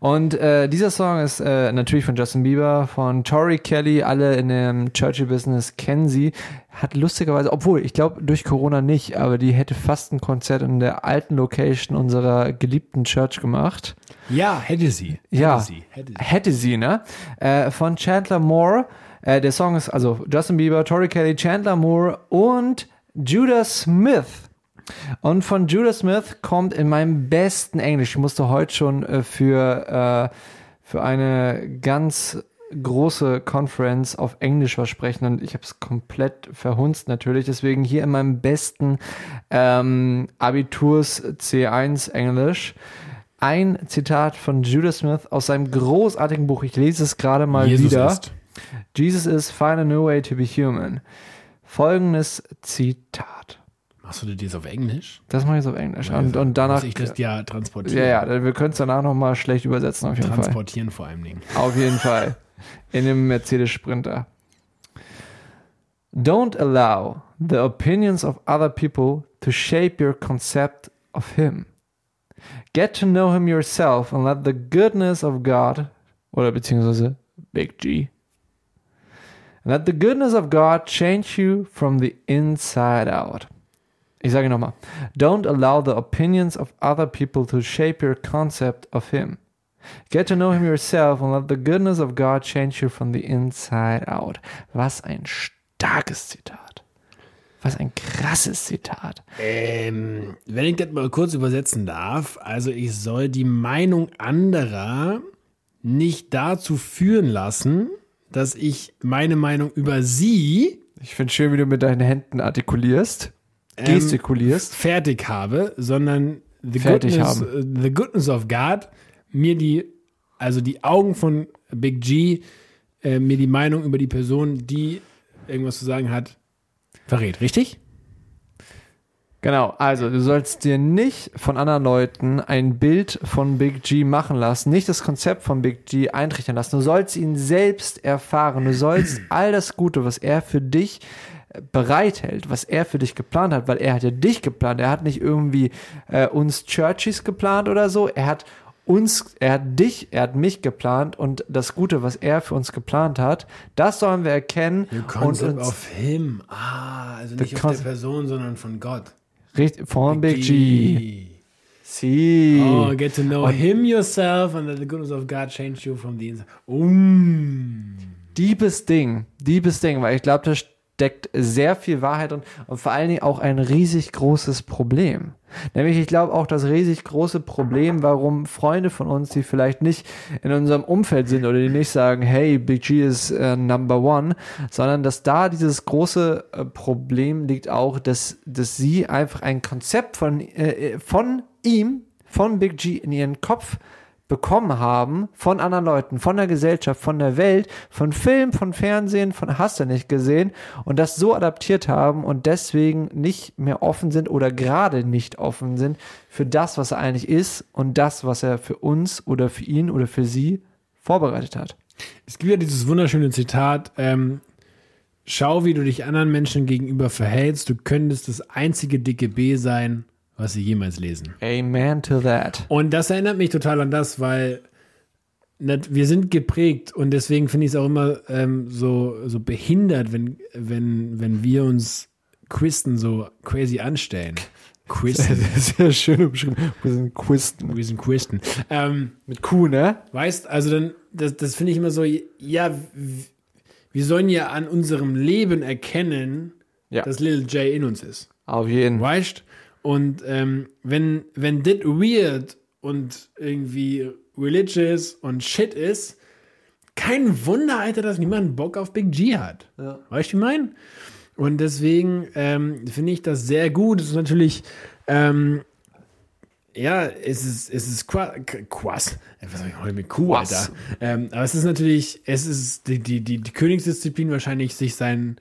Und äh, dieser Song ist äh, natürlich von Justin Bieber, von Tori Kelly, alle in dem Churchy-Business kennen sie. Hat lustigerweise, obwohl, ich glaube durch Corona nicht, aber die hätte fast ein Konzert in der alten Location unserer geliebten Church gemacht. Ja, hätte sie. Hätte Ja, sie. Hätte sie. hätte sie, ne? Äh, von Chandler Moore. Äh, der Song ist also Justin Bieber, Tori Kelly, Chandler Moore und Judah Smith. Und von Judah Smith kommt in meinem besten Englisch, ich musste heute schon äh, für, äh, für eine ganz große Conference auf Englisch was sprechen und ich habe es komplett verhunzt natürlich. Deswegen hier in meinem besten ähm, Abiturs C1 Englisch ein Zitat von Judah Smith aus seinem großartigen Buch. Ich lese es gerade mal Jesus wieder. ist. Jesus is find a new way to be human. Folgendes Zitat. Machst du das auf Englisch? Das mache ich jetzt auf Englisch. Und, und danach. Ich das ja transportieren. Ja, ja, wir können es danach nochmal schlecht übersetzen, auf jeden Fall. Transportieren vor allem Dingen. Auf jeden Fall. In dem Mercedes Sprinter. Don't allow the opinions of other people to shape your concept of Him. Get to know Him yourself and let the goodness of God, oder beziehungsweise Big G, let the goodness of God change you from the inside out. Ich sage nochmal. Don't allow the opinions of other people to shape your concept of Him. Get to know him yourself and let the goodness of God change you from the inside out. Was ein starkes Zitat. Was ein krasses Zitat. Ähm, wenn ich das mal kurz übersetzen darf, also ich soll die Meinung anderer nicht dazu führen lassen, dass ich meine Meinung über sie Ich finde schön, wie du mit deinen Händen artikulierst, ähm, gestikulierst. fertig habe, sondern the Fertig goodness, äh, the goodness of God mir die, also die Augen von Big G, äh, mir die Meinung über die Person, die irgendwas zu sagen hat, verrät. Richtig? Genau, also du sollst dir nicht von anderen Leuten ein Bild von Big G machen lassen, nicht das Konzept von Big G eintrichtern lassen. Du sollst ihn selbst erfahren. Du sollst [clears throat] all das Gute, was er für dich bereithält, was er für dich geplant hat, weil er hat ja dich geplant. Er hat nicht irgendwie äh, uns Churchies geplant oder so. Er hat uns, er hat dich, er hat mich geplant und das Gute, was er für uns geplant hat, das sollen wir erkennen und Concept uns of him. Ah, also nicht auf der Person, sondern von Gott. richtig von Big G. Sie. Oh, get to know him yourself and let the goodness of God change you from the inside. Um. Diebes Ding, diebes Ding, weil ich glaube, da steckt sehr viel Wahrheit drin und vor allen Dingen auch ein riesig großes Problem. Nämlich, ich glaube auch das riesig große Problem, warum Freunde von uns, die vielleicht nicht in unserem Umfeld sind oder die nicht sagen, hey, Big G ist äh, Number One, sondern dass da dieses große äh, Problem liegt auch, dass, dass sie einfach ein Konzept von, äh, von ihm, von Big G in ihren Kopf bekommen haben von anderen Leuten, von der Gesellschaft, von der Welt, von Film, von Fernsehen, von hast du nicht gesehen und das so adaptiert haben und deswegen nicht mehr offen sind oder gerade nicht offen sind für das, was er eigentlich ist und das, was er für uns oder für ihn oder für sie vorbereitet hat. Es gibt ja dieses wunderschöne Zitat, ähm, schau, wie du dich anderen Menschen gegenüber verhältst, du könntest das einzige dicke B sein, was sie jemals lesen. Amen to that. Und das erinnert mich total an das, weil wir sind geprägt und deswegen finde ich es auch immer ähm, so, so behindert, wenn, wenn, wenn wir uns Christen so crazy anstellen. Christen. [laughs] Sehr schön umschrieben. Wir sind Quisten. wir sind Christen. Ähm, Mit Q, ne? Weißt, also dann, das, das finde ich immer so, ja, wir sollen ja an unserem Leben erkennen, Ja. dass Little J in uns ist. Auf jeden. Weißt? Und ähm, wenn, wenn das weird und irgendwie religious und shit ist, kein Wunder, Alter, dass niemand Bock auf Big G hat. Ja. Weißt du, wie ich meine? Und deswegen ähm, finde ich das sehr gut. Es ist natürlich, ähm, ja, es ist, es ist qua- quas. Äh, Was sag ich heute mit Kuh. Alter? Ähm, aber es ist natürlich, es ist die, die, die, die Königsdisziplin wahrscheinlich, sich sein,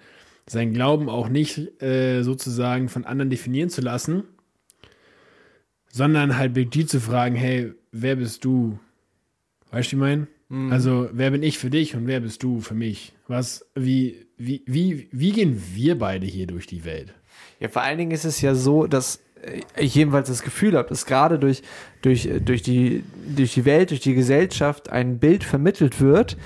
sein Glauben auch nicht äh, sozusagen von anderen definieren zu lassen, sondern halt Big G zu fragen, hey, wer bist du? Weißt du, wie ich meine? Also, wer bin ich für dich und wer bist du für mich? Was, wie, wie, wie, wie gehen wir beide hier durch die Welt? Ja, vor allen Dingen ist es ja so, dass ich jedenfalls das Gefühl habe, dass gerade durch, durch, durch, die, durch die Welt, durch die Gesellschaft ein Bild vermittelt wird,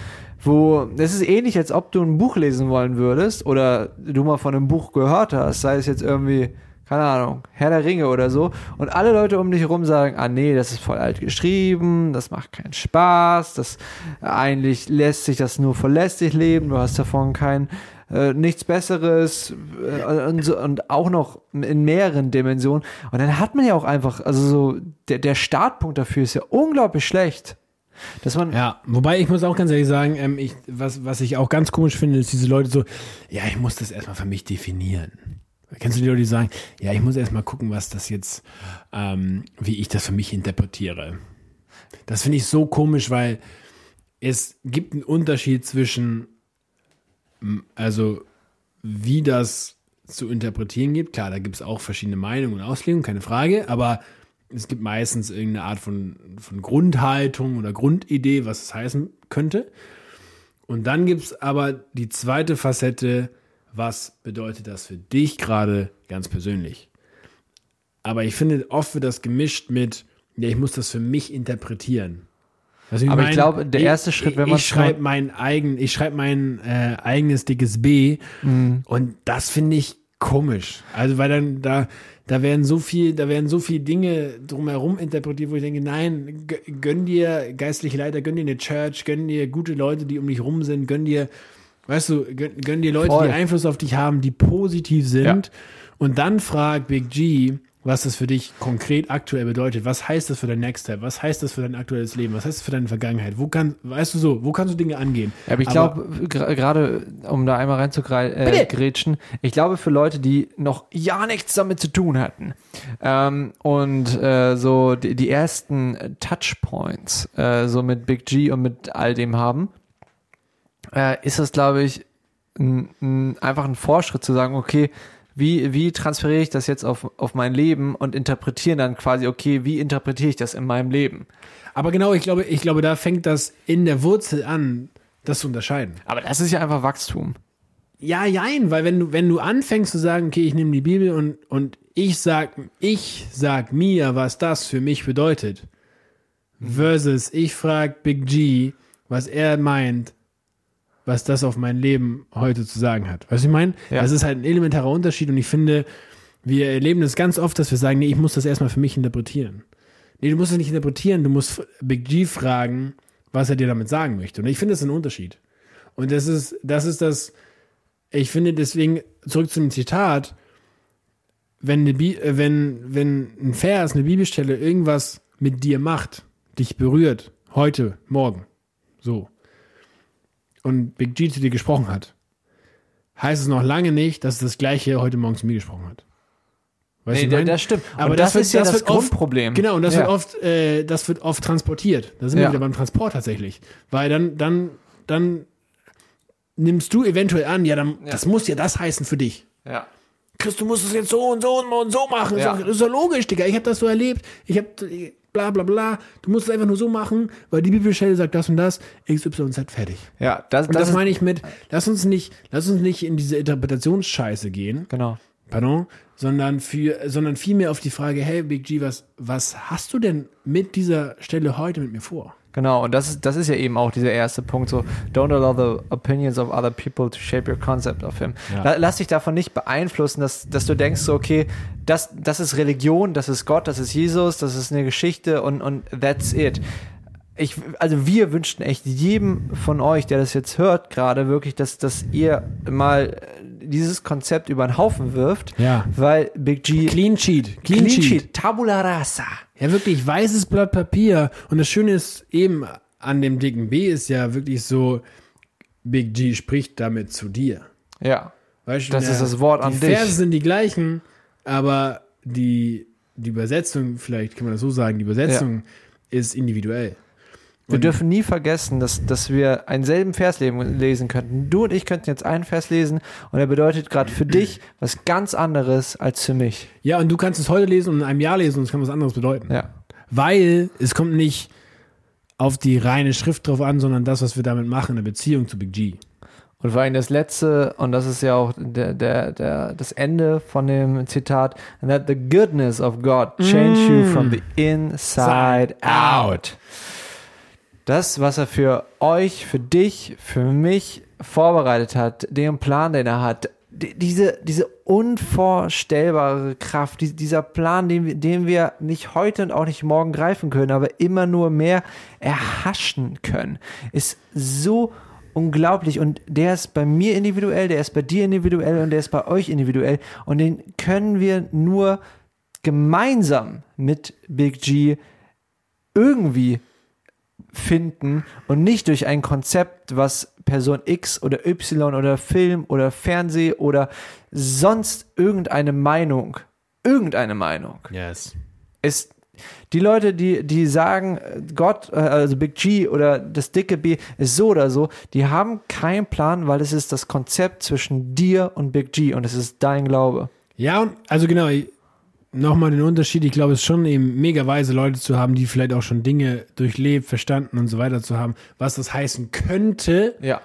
wo es ist ähnlich, als ob du ein Buch lesen wollen würdest oder du mal von einem Buch gehört hast, sei es jetzt irgendwie, keine Ahnung, Herr der Ringe oder so, und alle Leute um dich herum sagen, ah nee, das ist voll alt geschrieben, das macht keinen Spaß, das eigentlich lässt sich das nur verlässlich leben, du hast davon kein äh, nichts Besseres äh, und, so, und auch noch in mehreren Dimensionen. Und dann hat man ja auch einfach, also so, der, der Startpunkt dafür ist ja unglaublich schlecht. Dass man, Ja, wobei ich muss auch ganz ehrlich sagen, ähm, ich, was, was ich auch ganz komisch finde, ist diese Leute so, ja, ich muss das erstmal für mich definieren. Kennst du die Leute, die sagen, ja, ich muss erstmal gucken, was das jetzt, ähm, wie ich das für mich interpretiere. Das finde ich so komisch, weil es gibt einen Unterschied zwischen, also wie das zu interpretieren gibt. Klar, da gibt es auch verschiedene Meinungen und Auslegungen, keine Frage, aber es gibt meistens irgendeine Art von, von Grundhaltung oder Grundidee, was es heißen könnte. Und dann gibt es aber die zweite Facette, was bedeutet das für dich gerade ganz persönlich? Aber ich finde, oft wird das gemischt mit, ja, ich muss das für mich interpretieren. Also Aber ich glaube, der erste Schritt, wenn ich, man's ich schreibe mein eigen, ich schreibe mein äh, eigenes dickes B Mhm. und das finde ich komisch. Also weil dann da da werden so viel, da werden so viele Dinge drumherum interpretiert, wo ich denke, nein, gö- gönn dir geistliche Leiter, gönn dir eine Church, gönn dir gute Leute, die um dich rum sind, gönn dir, weißt du, gönn, gönn dir Leute, Voll. die Einfluss auf dich haben, die positiv sind. Ja. Und dann frag Big G, was das für dich konkret aktuell bedeutet. Was heißt das für dein Next Step? Was heißt das für dein aktuelles Leben? Was heißt das für deine Vergangenheit? Wo kann, weißt du so, wo kannst du Dinge angehen? Ja, aber ich glaube, gerade um da einmal reinzugrätschen, äh, ich glaube für Leute, die noch ja nichts damit zu tun hatten ähm, und äh, so die, die ersten Touchpoints äh, so mit Big G und mit all dem haben, äh, ist das, glaube ich, ein, ein, einfach ein Fortschritt zu sagen, okay, wie, wie transferiere ich das jetzt auf, auf mein Leben und interpretieren dann quasi, okay, wie interpretiere ich das in meinem Leben? Aber genau, ich glaube, ich glaube, da fängt das in der Wurzel an, das zu unterscheiden. Aber das ist ja einfach Wachstum. Ja, jein, weil wenn du, wenn du anfängst zu sagen, okay, ich nehme die Bibel und, und ich sag, ich sag mir, was das für mich bedeutet, versus ich frag Big G, was er meint, was das auf mein Leben heute zu sagen hat. Weißt du, ich meine? Ja. Das ist halt ein elementarer Unterschied und ich finde, wir erleben das ganz oft, dass wir sagen, nee, ich muss das erstmal für mich interpretieren. Nee, du musst es nicht interpretieren, du musst Big G fragen, was er dir damit sagen möchte. Und ich finde, das ist ein Unterschied. Und das ist, das ist das, ich finde deswegen, zurück zum Zitat, wenn, eine Bi äh, wenn, wenn ein Vers, eine Bibelstelle irgendwas mit dir macht, dich berührt, heute, morgen, so, und Big G zu dir gesprochen hat, heißt es noch lange nicht, dass es das Gleiche heute Morgen zu mir gesprochen hat. Weißt Nee, du, das stimmt. Aber das, das wird, ist ja das das wird oft, Grundproblem. Genau, und das Ja. wird oft, äh, das wird oft transportiert. Da sind wir Ja. wieder beim Transport tatsächlich. Weil dann, dann, dann nimmst du eventuell an, ja, dann, das muss ja das heißen für dich. Ja. Chris, du musst es jetzt so und so und so machen. Ja. Das ist doch logisch, Digga. Ich habe das so erlebt. Ich habe bla bla bla. Du musst es einfach nur so machen, weil die Bibelstelle sagt das und das. X, Y, Z, fertig. Ja, das, Und das, das, meine ich mit, lass uns nicht, lass uns nicht in diese Interpretationsscheiße gehen, genau. pardon, sondern für, sondern vielmehr auf die Frage, hey Big G, was, was hast du denn mit dieser Stelle heute mit mir vor? Genau, und das ist, das ist ja eben auch dieser erste Punkt, so, don't allow the opinions of other people to shape your concept of him. Ja. La- Lass dich davon nicht beeinflussen, dass, dass du denkst, so, okay, das, das ist Religion, das ist Gott, das ist Jesus, das ist eine Geschichte und, und that's it. Ich, also wir wünschten echt jedem von euch, der das jetzt hört, gerade wirklich, dass, dass ihr mal dieses Konzept über den Haufen wirft, Ja. weil Big G Clean Sheet. Clean Sheet, Tabula Rasa. Ja, wirklich weißes Blatt Papier. Und das Schöne ist eben an dem dicken B ist ja wirklich so, Big G spricht damit zu dir. Ja. Weißt du, Das der- ist das Wort an dich. Die Verse sind die gleichen, aber die, die Übersetzung, vielleicht kann man das so sagen, die Übersetzung ist individuell. Wir Und- dürfen nie vergessen, dass, dass wir einen selben Vers lesen könnten. Du und ich könnten jetzt einen Vers lesen und er bedeutet gerade für dich was ganz anderes als für mich. Ja, und du kannst es heute lesen und in einem Jahr lesen und es kann was anderes bedeuten. Ja. Weil es kommt nicht auf die reine Schrift drauf an, sondern das, was wir damit machen in der Beziehung zu Big G. Und vor allem das letzte, und das ist ja auch der, der, der, das Ende von dem Zitat, and that the goodness of God change you from the inside out. Das, was er für euch, für dich, für mich vorbereitet hat, den Plan, den er hat, die- diese, diese unvorstellbare Kraft, die, dieser Plan, den, den wir nicht heute und auch nicht morgen greifen können, aber immer nur mehr erhaschen können, ist so unglaublich. Und der ist bei mir individuell, der ist bei dir individuell und der ist bei euch individuell. Und den können wir nur gemeinsam mit Big G irgendwie finden und nicht durch ein Konzept, was Person X oder Y oder Film oder Fernseh oder sonst irgendeine Meinung, irgendeine Meinung Yes. ist die Leute, die, die sagen, Gott, äh, also Big G oder das dicke B ist so oder so, die haben keinen Plan, weil es ist das Konzept zwischen dir und Big G und es ist dein Glaube. Ja, und also genau, nochmal den Unterschied. Ich glaube, es ist schon eben mega weise Leute zu haben, die vielleicht auch schon Dinge durchlebt, verstanden und so weiter zu haben, was das heißen könnte Ja.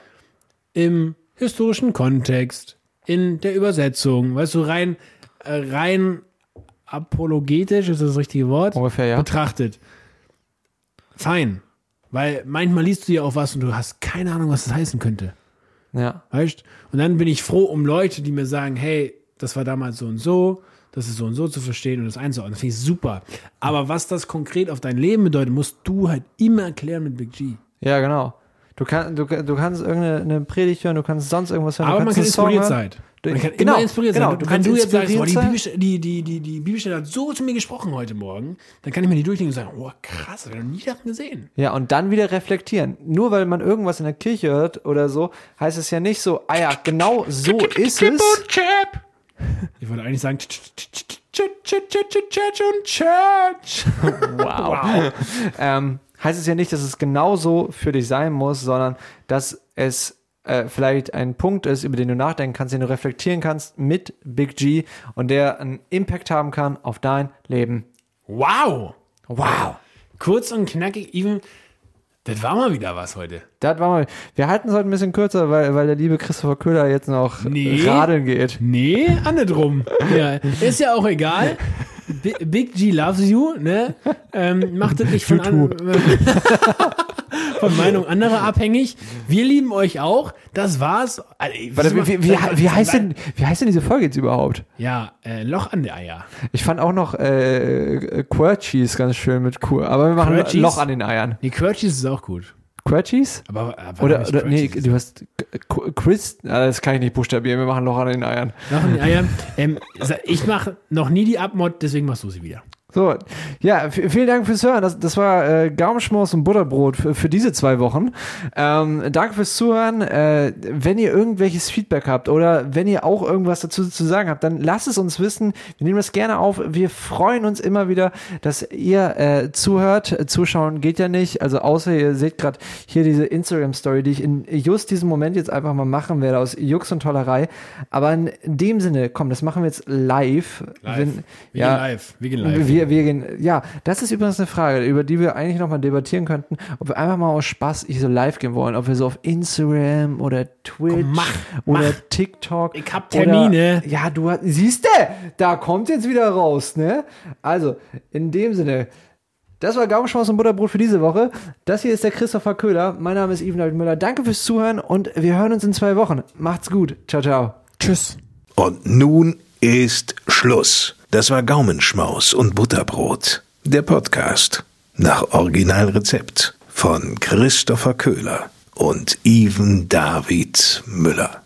im historischen Kontext, in der Übersetzung, weißt du, rein, äh, rein apologetisch, ist das das richtige Wort? Ungefähr, ja. Betrachtet. Fein. Weil manchmal liest du ja auch was und du hast keine Ahnung, was das heißen könnte. Ja. Weißt? Und dann bin ich froh um Leute, die mir sagen, hey, das war damals so und so, das ist so und so zu verstehen und das einzuordnen. Das finde ich super. Aber was das konkret auf dein Leben bedeutet, musst du halt immer klären mit Big G. Ja, genau. Du, kann, du, du kannst irgendeine eine Predigt hören, du kannst sonst irgendwas hören. Aber du man kann Song inspiriert sein. Du- Man kann genau, immer inspiriert genau, sein. du Wenn kannst du jetzt sagst, oh, die. Bibelstelle, die, die, die, die Bibelstelle hat so zu mir gesprochen heute Morgen, dann kann ich mir die durchlegen und sagen, oh krass, das habe ich noch nie daran gesehen. Ja, und dann wieder reflektieren. Nur weil man irgendwas in der Kirche hört oder so, heißt es ja nicht so, ah ja, genau so ist es. Ich wollte eigentlich sagen. Wow. ähm, heißt es ja nicht, dass es genauso für dich sein muss, sondern dass es äh, vielleicht ein Punkt ist, über den du nachdenken kannst, den du reflektieren kannst mit Big G und der einen Impact haben kann auf dein Leben. Wow. Wow. Kurz und knackig, even. Das war mal wieder was heute. Das war mal. Wir halten es heute ein bisschen kürzer, weil, weil der liebe Christopher Köhler jetzt noch Nee. radeln geht. Nee, andersrum. Ja, ist ja auch egal. Bi- Big G loves you, ne? Ähm, macht das nicht von, an, [laughs] von Meinung anderer abhängig. Wir lieben euch auch. Das war's. Also, Warte, wie, wie, wie, wie, heißt denn, wie heißt denn diese Folge jetzt überhaupt? Ja, äh, Loch an der Eier. Ich fand auch noch äh, Quirchies ganz schön mit Q. Aber wir machen Quirchies? Loch an den Eiern. Nee, Quirchies ist auch gut. Quirchies? Aber, aber Oder, oder nee, du hast Chris, ah, das kann ich nicht buchstabieren, wir machen Loch an den Eiern. Loch an der Eier. Ähm, ich mache noch nie die Abmod, deswegen machst du sie wieder. So, ja, vielen Dank fürs Hören. Das, das war äh, Gaumenschmaus und Butterbrot für, für diese zwei Wochen. Ähm, danke fürs Zuhören. Äh, wenn ihr irgendwelches Feedback habt oder wenn ihr auch irgendwas dazu zu sagen habt, dann lasst es uns wissen. Wir nehmen das gerne auf. Wir freuen uns immer wieder, dass ihr äh, zuhört. Zuschauen geht ja nicht. Also außer ihr seht gerade hier diese Instagram-Story, die ich in just diesem Moment jetzt einfach mal machen werde aus Jux und Tollerei. Aber in dem Sinne, komm, das machen wir jetzt live. Live. Wenn- wir ja, gehen live. Wir gehen live. wir, wir gehen, ja, das ist übrigens eine Frage, über die wir eigentlich nochmal debattieren könnten, ob wir einfach mal aus Spaß hier so live gehen wollen, ob wir so auf Instagram oder Twitch Komm, mach, oder mach. TikTok. Ich hab Termine. Oder, ja, du hast, siehst du, da kommt jetzt wieder raus, ne? Also, in dem Sinne, das war Gaumenschmaus und Butterbrot für diese Woche. Das hier ist der Christopher Köhler. Mein Name ist Even David Müller. Danke fürs Zuhören und wir hören uns in zwei Wochen. Macht's gut. Ciao, ciao. Tschüss. Und nun ist Schluss. Das war Gaumenschmaus und Butterbrot. Der Podcast nach Originalrezept von Christopher Köhler und Even David Müller.